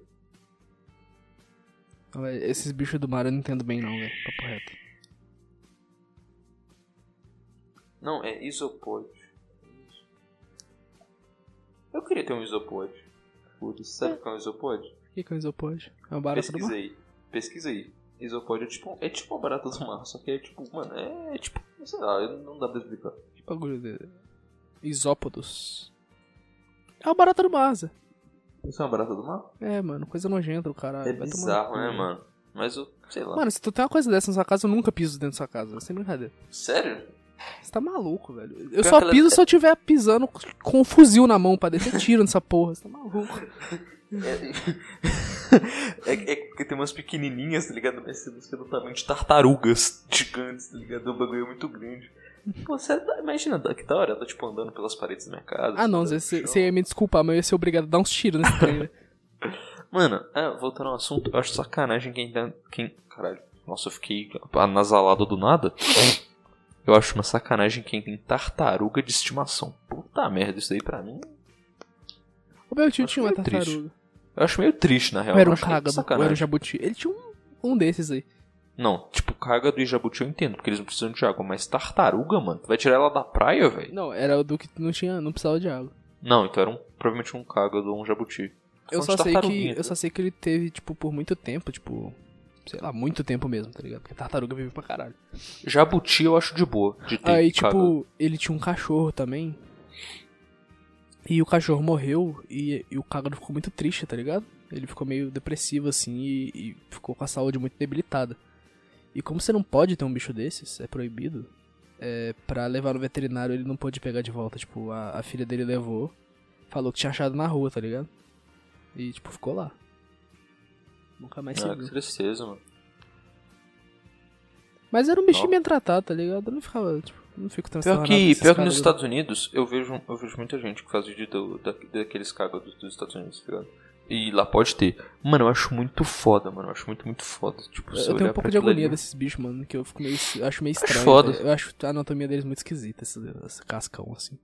Esses bichos do mar eu não entendo bem, não, velho. Papo reto. Não, é isopod. Eu queria ter um isopod. Putz, sabe o que é um isopod? O que que é um isopode? É uma barata do Pesquisa mar? aí. Pesquisa aí. Isopod é tipo, é tipo uma barata do mar, só que é tipo, mano, é, é tipo, sei lá, não dá pra explicar. Que bagulho dele? Isópodos. É uma barata do mar, Zé. Isso é uma barata do mar? É, mano, coisa nojenta do caralho. É Vai tomar bizarro, cu, né, velho. mano? Mas eu, sei lá. Mano, se tu tem uma coisa dessa na sua casa, eu nunca piso dentro da sua casa. Sem brincadeira. Sério? Você tá maluco, velho. Eu Pior só que ela- piso se eu tiver pisando com um fuzil na mão pra descer tiro nessa porra. Você tá maluco. É, é porque tem umas pequenininhas, tá ligado? Mas você você do tamanho de tartarugas gigantes, tá ligado? O bagulho é muito grande. Pô, sério, dá- imagina, que da hora ela, tipo, andando pelas paredes da minha casa. Ah, não, você você ia me desculpar, mas eu ia ser obrigado a dar uns tiros nesse trem, velho. Mano, ah, voltando ao assunto, eu acho sacanagem quem tá. Quem. Caralho, nossa, eu fiquei anasalado do nada. Eu acho uma sacanagem quem tem tartaruga de estimação. Puta merda, isso aí pra mim. O meu tio Acho tinha uma meio triste. Eu acho meio triste, na real. Ou era Eu um cágado, ou era um jabuti. Ele tinha um, um desses aí. Não, tipo, cágado e jabuti eu entendo, porque eles não precisam de água. Mas tartaruga, mano, tu vai tirar ela da praia, velho? Não, era o do que não tinha, não precisava de água. Não, então era um, provavelmente um cágado ou um jabuti. Eu Falando só sei que eu só sei que ele teve tipo por muito tempo, tipo, sei lá, muito tempo mesmo, tá ligado? Porque tartaruga vive pra caralho. Jabuti eu acho de boa. De ter Aí, cágado. tipo, ele tinha um cachorro também. E o cachorro morreu e, e o cágado ficou muito triste, tá ligado? Ele ficou meio depressivo assim e, e ficou com a saúde muito debilitada. E como você não pode ter um bicho desses, é proibido, é, pra levar no veterinário ele não pôde pegar de volta. Tipo, a, a filha dele levou, falou que tinha achado na rua, tá ligado? E, tipo, ficou lá. Nunca mais se Ah, viu. que tristeza, mano. Mas era um bichinho bem tratado, tá ligado? Eu não ficava, tipo, não fico Pior transtornado com que, pior que nos do- Estados Unidos, eu vejo, eu vejo muita gente que faz vídeo do, da, daqueles cágados dos Estados Unidos, tá ligado? E lá pode ter. Mano, eu acho muito foda, mano. Eu acho muito, muito foda. Tipo, Eu tenho um pouco de agonia ali- desses bichos, mano, que eu fico meio. Eu acho meio Acho estranho. foda. velho. Eu acho a anatomia deles muito esquisita, esse, esse cascão, assim.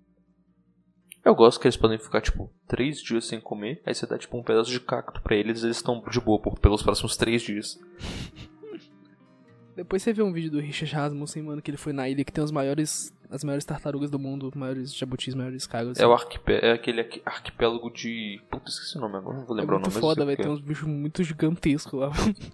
Eu gosto que eles podem ficar, tipo, três dias sem comer. Aí você dá, tipo, um pedaço de cacto pra eles eles estão de boa por, pelos próximos três dias. Depois você vê um vídeo do Richard Rasmussen, mano, que ele foi na ilha que tem os maiores. As maiores tartarugas do mundo, maiores jabutis, maiores cagos. É o arquipé é aquele arqui- arquipélago de. Puta, esqueci o nome agora, não vou É lembrar muito o nome. foda, eu velho. Tem uns bichos muito gigantescos lá.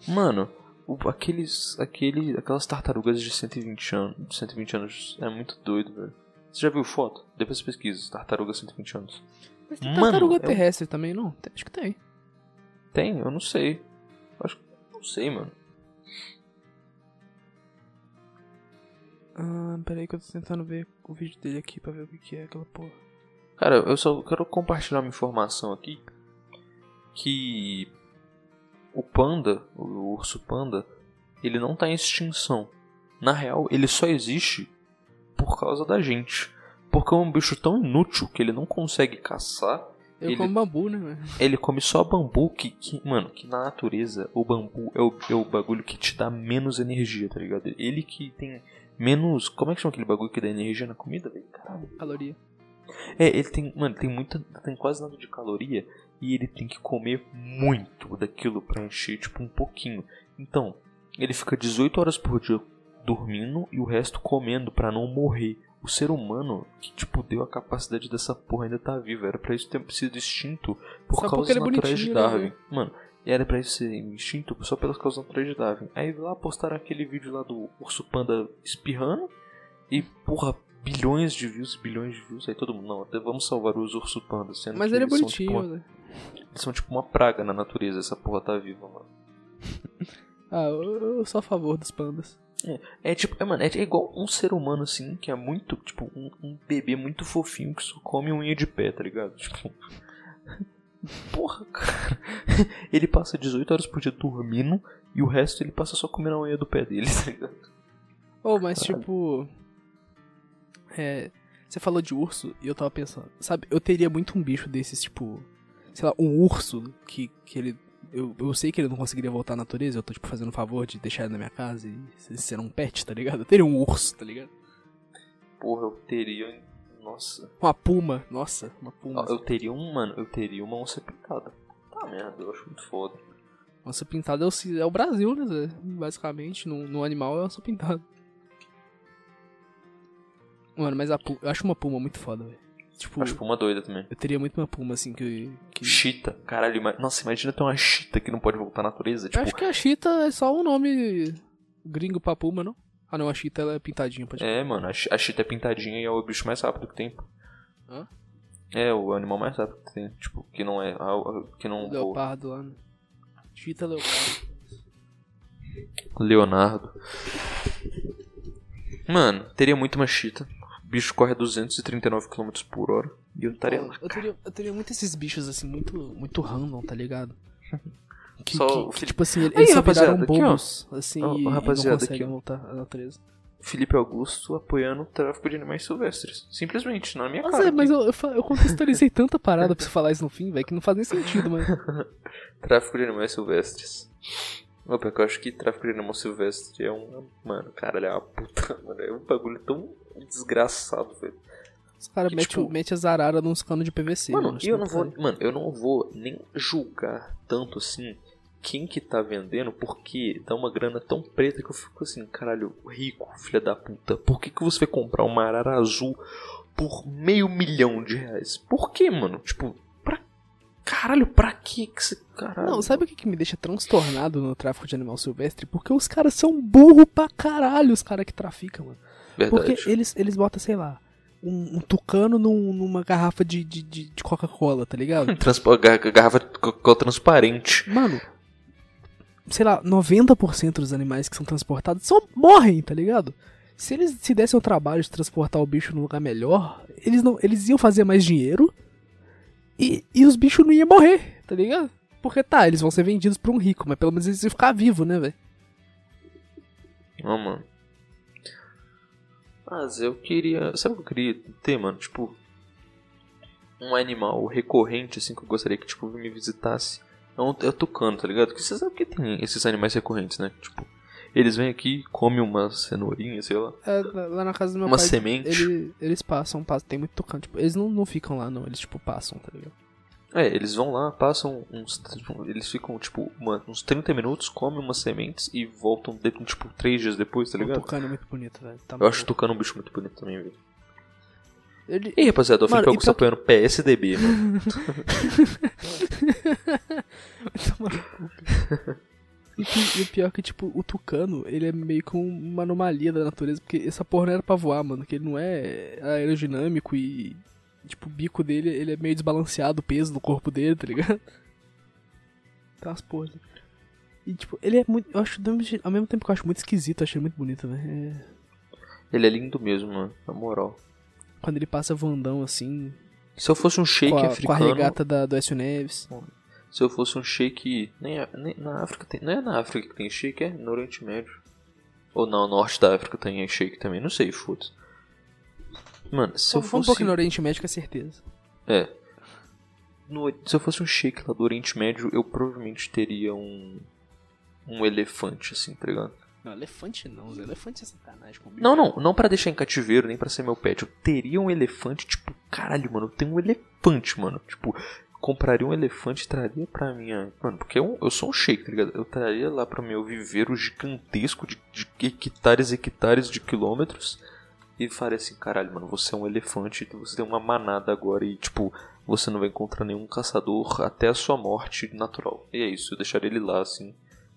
é. Mano, o- aqueles, aquele, aquelas tartarugas de 120 anos, 120 anos é muito doido, velho. Você já viu foto? Depois você pesquisa, tartaruga 120 anos. Mas tem Mano, tartaruga é terrestre também, não? Acho que tem. Tem? Eu não sei. Acho que. Não sei, mano. Ah, peraí que eu tô tentando ver o vídeo dele aqui pra ver o que, que é aquela porra. Cara, eu só quero compartilhar uma informação aqui. Que o panda, o urso panda, ele não tá em extinção. Na real, ele só existe por causa da gente. Porque é um bicho tão inútil que ele não consegue caçar. Eu Ele- como bambu, né? Ele come só bambu que, que- mano, que na natureza o bambu é o, é o bagulho que te dá menos energia, tá ligado? Ele que tem menos. Como é que chama aquele bagulho que dá energia na comida, velho? Caralho. Caloria. É, ele tem, mano, tem muita, tem quase nada de caloria e ele tem que comer muito daquilo pra encher, tipo, um pouquinho. Então, ele fica 18 horas por dia dormindo e o resto comendo pra não morrer. O ser humano que, tipo, deu a capacidade dessa porra ainda tá vivo. Era pra isso ter sido extinto por Só ele é naturais de né, Darwin. Mano, era pra isso ser extinto só pelas causas naturais de Darwin. Aí lá postaram aquele vídeo lá do urso panda espirrando e, porra, bilhões de views, bilhões de views. Aí todo mundo, não, até vamos salvar os urso panda. Sendo Mas ele é tipo, bonitinho, uma- né? eles são tipo uma praga na natureza, essa porra tá viva, mano. Ah, eu, eu sou a favor dos pandas. É tipo, é, mano, é igual um ser humano assim, que é muito, tipo, um, um bebê muito fofinho que só come unha de pé, tá ligado? Tipo. Porra, cara. Ele passa 18 horas por dia dormindo e o resto ele passa só comendo a unha do pé dele, tá ligado? Oh, mas tipo. É. Você falou de urso e eu tava pensando, sabe, eu teria muito um bicho desses, tipo. Sei lá, um urso que, que ele. Eu, eu sei que ele não conseguiria voltar à natureza, eu tô, tipo, fazendo um favor de deixar ele na minha casa e se- ser um pet, tá ligado? Eu teria um urso, tá ligado? Porra, eu teria. Nossa. Uma puma, nossa, uma puma. Eu teria um, mano, eu teria uma onça pintada. Tá merda, eu acho muito foda. Onça pintada é o, é o Brasil, né, Zé? Basicamente, no, no animal é onça pintada. Mano, mas a puma, eu acho uma puma muito foda, velho. Tipo, Acho uma doida também. eu teria muito uma puma, assim, que... que... Chita, caralho, ima- nossa, imagina ter uma chita que não pode voltar à natureza. Eu Tipo, acho que a Cheetah é só um nome gringo pra puma, não? Ah, não, a Cheetah ela é pintadinha, pode É, mano, a a chita é pintadinha e é o bicho mais rápido que tem. Hã? É, o animal mais rápido que tem. Tipo, que não é. Que não voa. Leopardo lá, né? Cheetah leopardo. Leonardo. Mano, teria muito uma chita. O bicho corre a 239 km por hora. E eu estaria lá. eu, teria, eu teria muito esses bichos, assim, muito, muito random, tá ligado? Que, Só que- que, tipo assim, eles Aí, só viraram aqui, bobos, assim, Ó, e, e rapaziada, não conseguem aqui, à natureza. Felipe Augusto apoiando o tráfico de animais silvestres. Simplesmente, na minha Mas, cara. é, mas aqui. eu, eu, eu contextualizei tanta parada pra você falar isso no fim, velho, que não faz nem sentido, mas... Tráfico de animais silvestres. Opa, é que eu acho que tráfico de animal silvestre é um. Mano, caralho, é uma puta, mano. É um bagulho tão desgraçado, velho. Os caras metem tipo- mete as araras nos canos de PVC, Mano, mano. e eu não vou. Mano, eu não vou nem julgar tanto assim quem que tá vendendo, porque dá uma grana tão preta que eu fico assim, caralho, rico, filha da puta. Por que, que você vai comprar uma arara azul por meio milhão de reais. Por quê, mano? Tipo, pra. Caralho, pra quê que você. Caralho. Não, sabe o que, que me deixa transtornado no tráfico de animal silvestre? Porque os caras são burro pra caralho, os caras que traficam, mano. Verdade. Porque eles, eles botam, sei lá, um, um tucano num- numa garrafa de, de, de, Coca-Cola, tá ligado? Garrafa de Coca-Cola transparente. Mano, sei lá, 90% dos animais que são transportados só morrem, tá ligado? Se eles se dessem o trabalho de transportar o bicho num lugar melhor, eles não eles iam fazer mais dinheiro e, e os bichos não iam morrer, tá ligado? Porque tá, eles vão ser vendidos pra um rico, mas pelo menos eles iam ficar vivos, né, velho? Não, mano. Mas eu queria. Sabe o que eu queria ter, mano? Tipo. Um animal recorrente, assim, que eu gostaria que, tipo, me visitasse. É um, é o tucano, tá ligado? Porque você sabe que tem esses animais recorrentes, né? Tipo, eles vêm aqui, comem uma cenourinha, sei lá. É, lá na casa do meu Uma pai, semente. ele- eles passam, passam, tem muito tucano, tipo, eles não, não ficam lá não, eles tipo passam, tá ligado? É, eles vão lá, passam uns. Eles ficam, tipo, uma- uns 30 minutos, comem umas sementes e voltam, tipo, 3 dias depois, tá O ligado? tucano é muito bonito, velho. Tá Eu acho o tucano um bicho muito bonito também, velho. Ele, aí, rapaziada, o Mano, Felipe e Augusto pior que- apoiando PSDB, mano. E, e o pior é que, tipo, o tucano, ele é meio que uma anomalia da natureza, porque essa porra não era pra voar, mano, que ele não é aerodinâmico e, tipo, o bico dele, ele é meio desbalanceado, o peso do corpo dele, tá ligado? Tem umas porras. E, tipo, ele é muito, eu acho, ao mesmo tempo que eu acho muito esquisito, eu achei ele muito bonito, velho. É, Ele é lindo mesmo, mano, na moral. Quando ele passa voandão, assim, Se eu fosse um shake com a, com a africano. regata da, do Écio Neves. Se eu fosse um shake. Nem, nem na África tem. Não é na África que tem shake, é no Oriente Médio. Ou não, no norte da África tem shake também, não sei, foda-se. Mano, se eu Um fosse. pouco no Oriente Médio, com certeza. É. No- se eu fosse um shake lá do Oriente Médio, eu provavelmente teria um. Um elefante, assim, tá ligado? Não, elefante não, Zé. Elefante é sacanagem com o bicho. Não, não, não pra deixar em cativeiro, nem pra ser meu pet. Eu teria um elefante, tipo, caralho, mano, eu tenho um elefante, mano. Tipo, compraria um elefante e traria pra minha. Mano, porque eu, eu sou um shake, tá ligado? Eu traria lá pro meu viveiro gigantesco de, de hectares e hectares de quilômetros. E faria assim, caralho, mano, você é um elefante, você tem uma manada agora e, tipo, você não vai encontrar nenhum caçador até a sua morte natural. E é isso, eu deixaria ele lá, assim.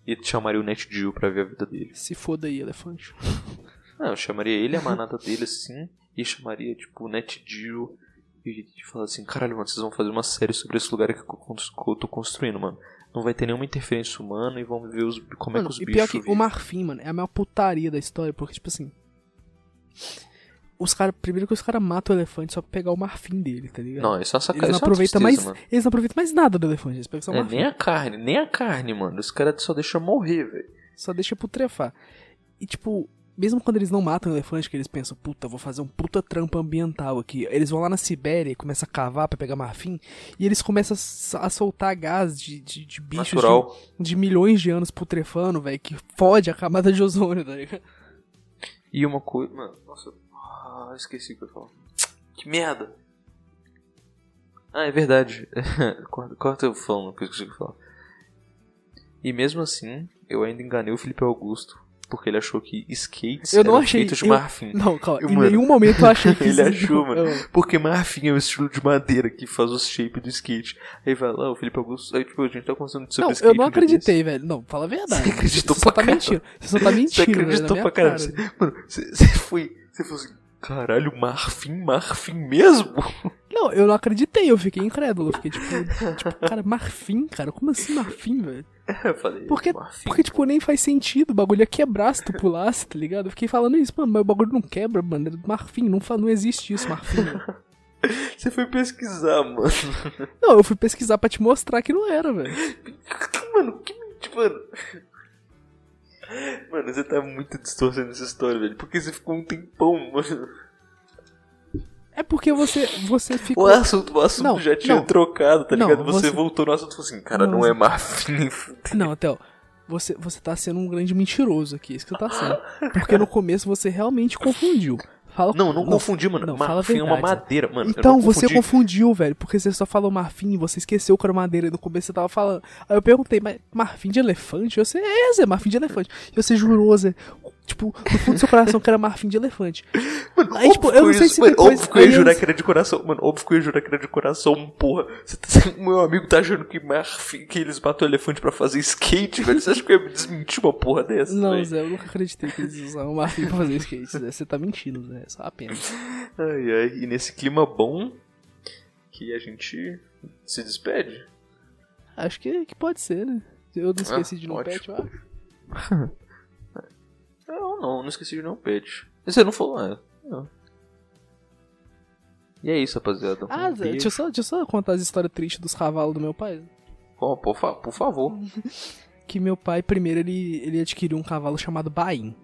E chamaria o Net Jill pra ver a vida dele. Se foda aí, elefante. Não, eu chamaria ele, a manada dele, assim, e chamaria, tipo, o NetGeo e e falar assim, caralho, mano, vocês vão fazer uma série sobre esse lugar que eu, que eu tô construindo, mano. Não vai ter nenhuma interferência humana e vamos ver os, como é Mano, que os e bichos pior que vivem. o marfim, mano, é a maior putaria da história, porque, tipo assim. Os caras. Primeiro que os caras matam o elefante só pra pegar o marfim dele, tá ligado? Não, isso é uma eles sacanagem, não é aproveitam mais. mano. Eles não aproveitam mais nada do elefante, eles pegam só o É, marfim. nem a carne, nem a carne, mano. Os caras só deixam morrer, velho. Só deixa putrefar. E tipo, mesmo quando eles não matam o elefante, que eles pensam, puta, vou fazer um puta trampo ambiental aqui. Eles vão lá na Sibéria e começam a cavar pra pegar marfim. E eles começam a soltar gás de, de, de bichos de, de milhões de anos putrefando, velho, que fode a camada de ozônio, tá ligado? E uma coisa. Mano, nossa. Ah, esqueci o que eu falar. Que merda! Ah, é verdade. corta, corta eu falando, que eu esqueci o que eu falar. E mesmo assim, eu ainda enganei o Felipe Augusto. Porque ele achou que skates Eu não achei. feitos de eu- marfim. Não, calma. Eu, em mano, nenhum momento eu achei que Ele achou, mano. Eu- Porque marfim é o estilo de madeira que faz o shape do skate. Aí vai lá, o Felipe Augusto. Aí, tipo, a gente tá conversando sobre Não, skate. eu não acreditei, velho. Não, fala a verdade. Você acreditou Você pra tá caralho. mentindo. Você só tá. Você mentindo, velho, na acreditou pra caralho. cara. Você- Mano, você, você foi. Você falou assim, caralho, marfim, marfim mesmo? Não, eu não acreditei, eu fiquei incrédulo. Eu fiquei tipo, tipo, cara, marfim, cara, como assim marfim, velho? Eu falei, Porque, marfim. porque, tipo, nem faz sentido, o bagulho ia quebrar se tu pulasse, tá ligado? Eu fiquei falando isso, mano, mas o bagulho não quebra, mano, é marfim, não, não existe isso, marfim. Você foi pesquisar, mano. Não, eu fui pesquisar pra te mostrar que não era, velho. Mano, que mentira, mano. Mano, você tá muito distorcendo essa história, velho. Porque você ficou um tempão, mano. É porque você, você ficou... O assunto, o assunto Não, já tinha não. trocado, tá Não, ligado? Você, você- voltou no assunto e falou assim, cara, Não, não, é marfim. Não, Theo, você, você tá sendo um grande mentiroso aqui, isso que você tá sendo. Porque no começo você realmente confundiu. Fala, Não, não confundi, mano. não, marfim é uma madeira, mano. eu Então, você confundi. confundiu, velho, porque você só falou marfim, você esqueceu que era madeira, e no começo você tava falando. Aí eu perguntei, mas marfim de elefante? Você é, Zé, marfim de elefante. E você jurou, Zé, Tipo, no fundo do seu coração que era marfim de elefante. Mano, Aí, tipo, eu não sei isso- se mano, depois- Óbvio que eu ia jurar que era de coração. Mano, óbvio que eu ia jurar que era de coração, porra. Você tá, meu amigo tá achando que, marfim, que eles matam elefante pra fazer skate, velho. Você acha que eu ia me desmentir uma porra dessa? Não, velho? Zé, eu nunca acreditei que eles usavam marfim pra fazer skate, Zé. Você tá mentindo, Zé. É só apenas. Ai, ai. E nesse clima bom que a gente se despede. Acho que, que pode ser, né? Eu não esqueci Ah, de não pet, eu acho. Não, não, esqueci de nenhum pet. Você não falou, é. Não. E é isso, rapaziada. Ah, Zé, deixa eu, só, deixa eu só contar as histórias tristes dos cavalos do meu pai. Ó, por, fa- por favor. Que meu pai, primeiro, ele, ele adquiriu um cavalo chamado Baim.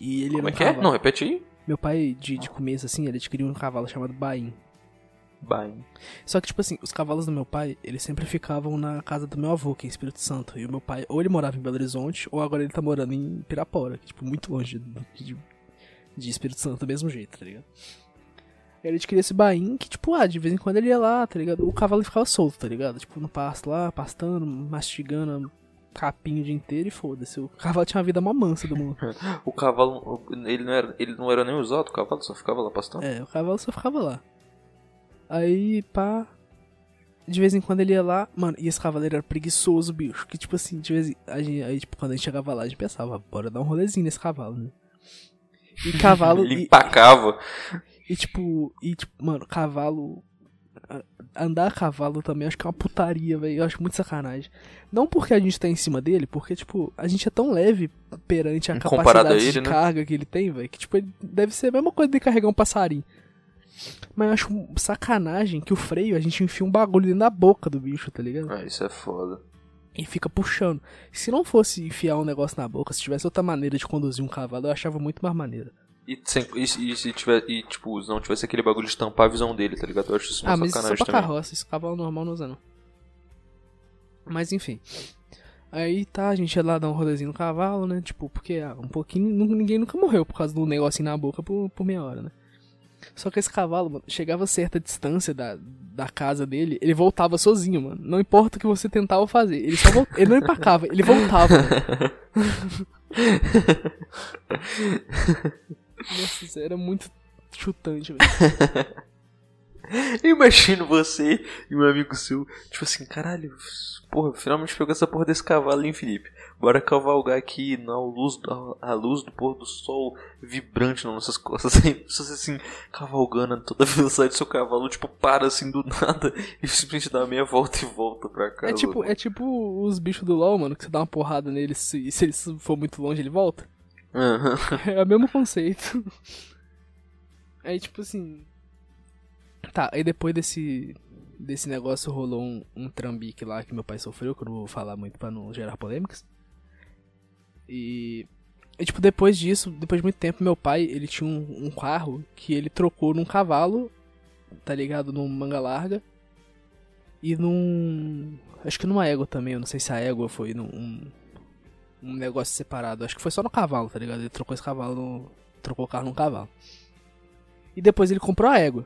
E ele Como é um que é? cavalo- Não, repete aí. Meu pai, de, de começo, assim, ele adquiriu um cavalo chamado Baim. Bye. Só que, tipo assim, os cavalos do meu pai, eles sempre ficavam na casa do meu avô, que é em Espírito Santo. E o meu pai, ou ele morava em Belo Horizonte, ou agora ele tá morando em Pirapora, que, tipo, muito longe de, de, de Espírito Santo do mesmo jeito, tá ligado? E ele adquiriu esse bain que, tipo, ah, de vez em quando ele ia lá, tá ligado? O cavalo ficava solto, tá ligado? Tipo, no pasto lá, pastando, mastigando capim o dia inteiro e foda-se. O cavalo tinha uma vida mó mansa do mundo. O cavalo, ele não era, ele não era nem usado, o cavalo só ficava lá pastando. É, o cavalo só ficava lá. Aí, pá. De vez em quando ele ia lá, mano, e esse cavaleiro era preguiçoso, bicho. Que tipo assim, de vez em, a gente, aí, tipo, quando a gente chegava lá, a gente pensava, bora dar um rolezinho nesse cavalo, né? E cavalo. Ele e, empacava. e tipo, e tipo, mano, cavalo. Andar a cavalo também acho que é uma putaria, velho. Eu acho muito sacanagem. Não porque a gente tá em cima dele, porque, tipo, a gente é tão leve perante a Comparado a capacidade ele, de né? carga que ele tem, velho, que, tipo, ele deve ser a mesma coisa de carregar um passarinho. Mas eu acho sacanagem que o freio a gente enfia um bagulho dentro da boca do bicho, tá ligado? Ah, isso é foda. E fica puxando. Se não fosse enfiar um negócio na boca, se tivesse outra maneira de conduzir um cavalo, eu achava muito mais maneira. E, sem, e, e se tiver, e tipo, se não tivesse aquele bagulho de tampar a visão dele, tá ligado? Eu acho isso uma Ah, mas isso é sacanagem pra também. carroça, esse cavalo normal não usa não. Mas enfim. Aí tá, a gente ia lá dar um rolezinho no cavalo, né? Tipo, porque ah, um pouquinho. Ninguém nunca morreu por causa do negocinho na boca por, por meia hora, né? Só que esse cavalo, mano, chegava a certa distância da, da casa dele, ele voltava sozinho, mano. Não importa o que você tentava fazer. Ele só vol- Ele não empacava, ele voltava. Nossa, isso era muito chutante, velho. Eu imagino você e um amigo seu, tipo assim, caralho, porra, finalmente pegou essa porra desse cavalo, hein, Felipe? Bora cavalgar aqui na luz, do- a luz do pôr do sol vibrante nas nossas costas, assim, você assim, cavalgando a toda a velocidade do seu cavalo, tipo, para assim do nada e simplesmente dá meia volta e volta pra casa. É tipo, é tipo os bichos do LoL, mano, que você dá uma porrada neles e se eles for muito longe ele volta. Aham. É o mesmo conceito. Aí, tipo assim. Tá, aí depois desse. Desse negócio rolou um, um trambique lá que meu pai sofreu, que eu não vou falar muito pra não gerar polêmicas. E. E, tipo, depois disso, depois de muito tempo, meu pai, ele tinha um, um carro que ele trocou num cavalo, tá ligado? Num manga larga. E num. Acho que numa égua também, eu não sei se a égua foi num. Um, um negócio separado. Acho que foi só no cavalo, tá ligado? Ele trocou esse cavalo no. Trocou o carro num cavalo. E depois ele comprou a égua.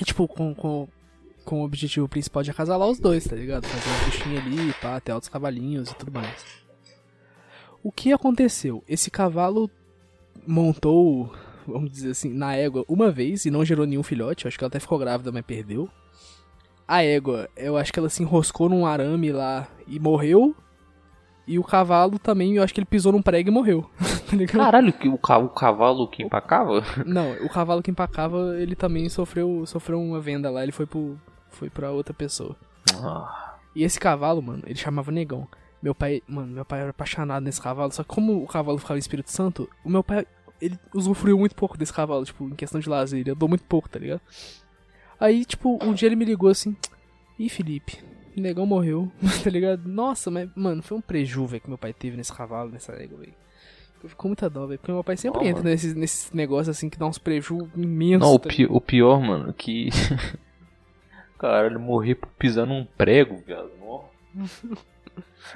E tipo, com, com, com o objetivo principal de acasalar os dois, tá ligado? Fazer um bichinho ali, pá, ter altos cavalinhos e tudo mais. O que aconteceu? Esse cavalo montou, vamos dizer assim, na égua uma vez e não gerou nenhum filhote. Eu acho que ela até ficou grávida, mas perdeu. A égua, eu acho que ela se enroscou num arame lá e morreu. E o cavalo também, eu acho que ele pisou num prego e morreu. tá? Caralho, que o, ca- o cavalo que empacava? Não, o cavalo que empacava, ele também sofreu, sofreu uma venda lá, ele foi pro foi pra outra pessoa. Ah, E esse cavalo, mano, ele chamava Negão. Meu pai, mano, meu pai era apaixonado nesse cavalo, só que como o cavalo ficava em Espírito Santo, o meu pai, ele usufruiu muito pouco desse cavalo, tipo, em questão de lazer, ele andou muito pouco, tá ligado? Aí, tipo, um dia ele me ligou assim, ih, Felipe, o Negão morreu, tá ligado? Nossa, mas, mano, foi um preju, velho, que meu pai teve nesse cavalo, nessa égua, velho. Eu fico com muita dó, velho, porque meu pai sempre Ó, entra nesses, nesses negócios assim que dá uns preju imensos. Não, o, tá pi- o pior, mano, que. Caralho, morrer por pisar num prego. Nó.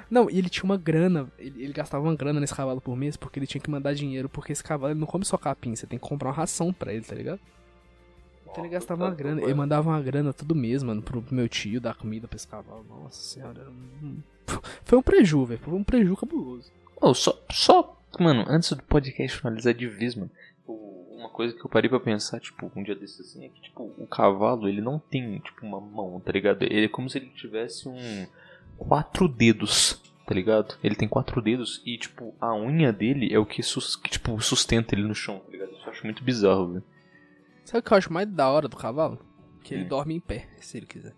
Não, e ele tinha uma grana, ele, ele gastava uma grana nesse cavalo por mês porque ele tinha que mandar dinheiro, porque esse cavalo ele não come só capim, você tem que comprar uma ração pra ele, tá ligado? Então ele gastava uma grana, ele mandava uma grana todo mês, mano, pro meu tio dar comida pra esse cavalo. Nossa senhora, era foi um preju, velho, foi um preju cabuloso. Ô, só, só Mano, antes do podcast finalizar de vez, mano, uma coisa que eu parei pra pensar, tipo, um dia desses assim, é que, tipo, o cavalo, ele não tem, tipo, uma mão, tá ligado? Ele é como se ele tivesse um... quatro dedos, tá ligado? Ele tem quatro dedos e, tipo, a unha dele é o que, sus que tipo, sustenta ele no chão, tá ligado? Isso eu acho muito bizarro, velho. Sabe o que eu acho mais da hora do cavalo? Que ele hum. dorme em pé, se ele quiser.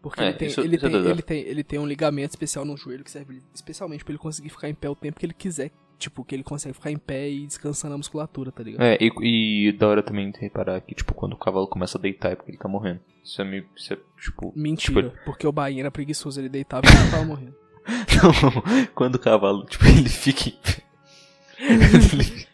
Porque é, ele, tem, isso, ele, isso tem, é ele, tem, ele tem um ligamento especial no joelho que serve especialmente para ele conseguir ficar em pé o tempo que ele quiser. Tipo, que ele consegue ficar em pé e descansando a musculatura, tá ligado? É, e, e da hora também reparar que, tipo, quando o cavalo começa a deitar é porque ele tá morrendo. Isso é meio. Isso é, tipo. Mentira, tipo... porque o Bahia era preguiçoso, ele deitava e ele tava morrendo. Não, quando o cavalo, tipo, ele fica em pé. ele...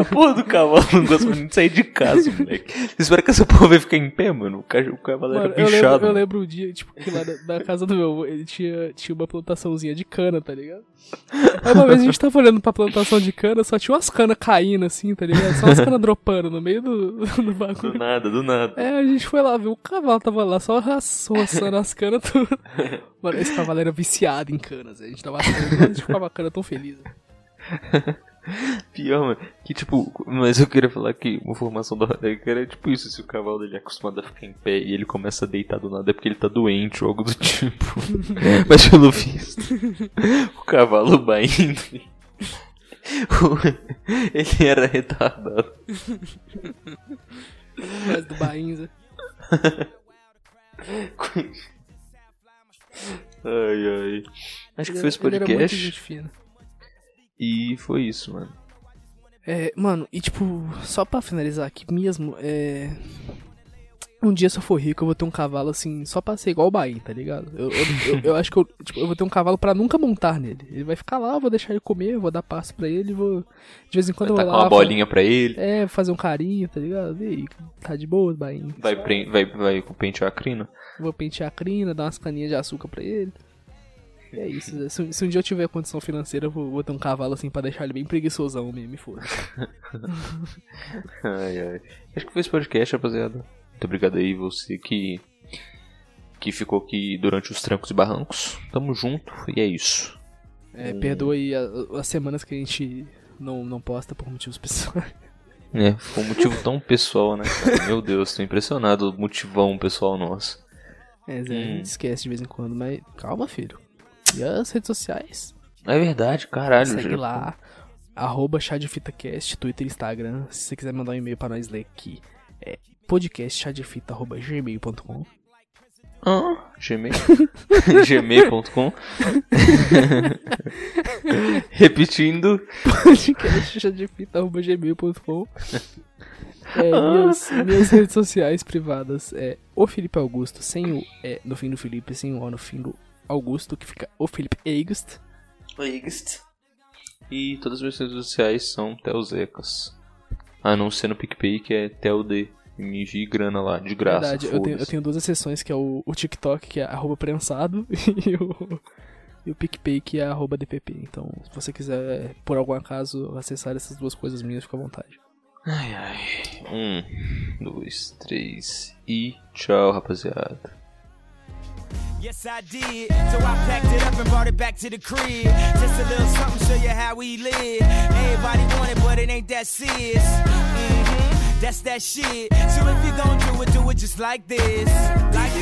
A porra do cavalo não gosta muito de sair de casa, moleque. Você espera que essa porra vai ficar em pé, mano? O cavalo mano, era bichado. Eu lembro, eu lembro um dia, tipo, que lá na, na, casa do meu avô, ele tinha, tinha uma plantaçãozinha de cana, tá ligado? Aí uma vez a gente tava olhando pra plantação de cana, só tinha umas canas caindo assim, tá ligado? Só umas canas dropando no meio do, do bagulho. Do nada, do nada. É, a gente foi lá ver, o cavalo tava lá, só roçando as canas tudo. Mano, esse cavalo era viciado em canas, a gente tava a gente ficava cana tão feliz. Pior, mano, que tipo, mas eu queria falar que uma formação da Rodeca era tipo isso, se o cavalo ele é acostumado a ficar em pé e ele começa a deitar do nada é porque ele tá doente ou algo do tipo. mas pelo visto, o cavalo vai indo. ele era retardado. Mas do Bainza. ai ai. Acho que foi esse podcast. Ele era muito gente fina. E foi isso, mano. É, mano, e tipo, só pra finalizar aqui mesmo, é. Um dia se eu for rico, eu vou ter um cavalo assim, só pra ser igual o Bahia, tá ligado? Eu, eu, eu, eu acho que eu, tipo, eu vou ter um cavalo pra nunca montar nele. Ele vai ficar lá, eu vou deixar ele comer, eu vou dar passo pra ele, vou. De vez em quando vai eu vou lá. uma bolinha pra ele. É, fazer um carinho, tá ligado? E aí, tá de boa, Bahia. Vai, vai, vai pentear a crina? Vou pentear a crina, dar umas caninhas de açúcar pra ele. E é isso. Se, se, um dia eu tiver condição financeira, eu vou, ter um cavalo assim pra deixar ele bem preguiçosão mesmo, me foda. ai, ai. Acho que foi esse podcast, rapaziada. Muito obrigado aí, você que, que ficou aqui durante os trancos e barrancos. Tamo junto e é isso. É, perdoa aí as semanas que a gente não, não posta por motivos pessoais. É, foi um motivo tão pessoal, né, cara? Meu Deus, tô impressionado o motivão pessoal nosso. É, Zé, a gente hum. esquece de vez em quando, mas calma, filho. E as redes sociais. É verdade, caralho. Segue já... lá, arroba chadefitacast, Twitter e Instagram. Se você quiser mandar um e-mail para nós ler aqui, é podcastchadefita.gmail.com Ah, gmail. gmail.com Repetindo. podcastchadefita.gmail.com é, ah. minhas, minhas redes sociais privadas é o Felipe Augusto, sem o E no fim do Felipe, sem o O no fim do Augusto, que fica o Felipe Eigust. Eigust. E todas as minhas redes sociais são Telzecas. A não ser no PicPay, que é TelD. Me envie grana lá, de graça. Verdade, eu tenho, eu tenho, duas exceções, que é o, o TikTok, que é arroba prensado, e o, e o PicPay, que é arroba DPP. Então, se você quiser, por algum acaso, acessar essas duas coisas minhas, fica à vontade. Ai, ai. Um, dois, três e tchau, rapaziada. Yes, I did. So I packed it up and brought it back to the crib. Just a little something, show you how we live. Everybody want it, but it ain't that serious. Mm-hmm. That's that shit. So if you gon' do it, do it just like this. Like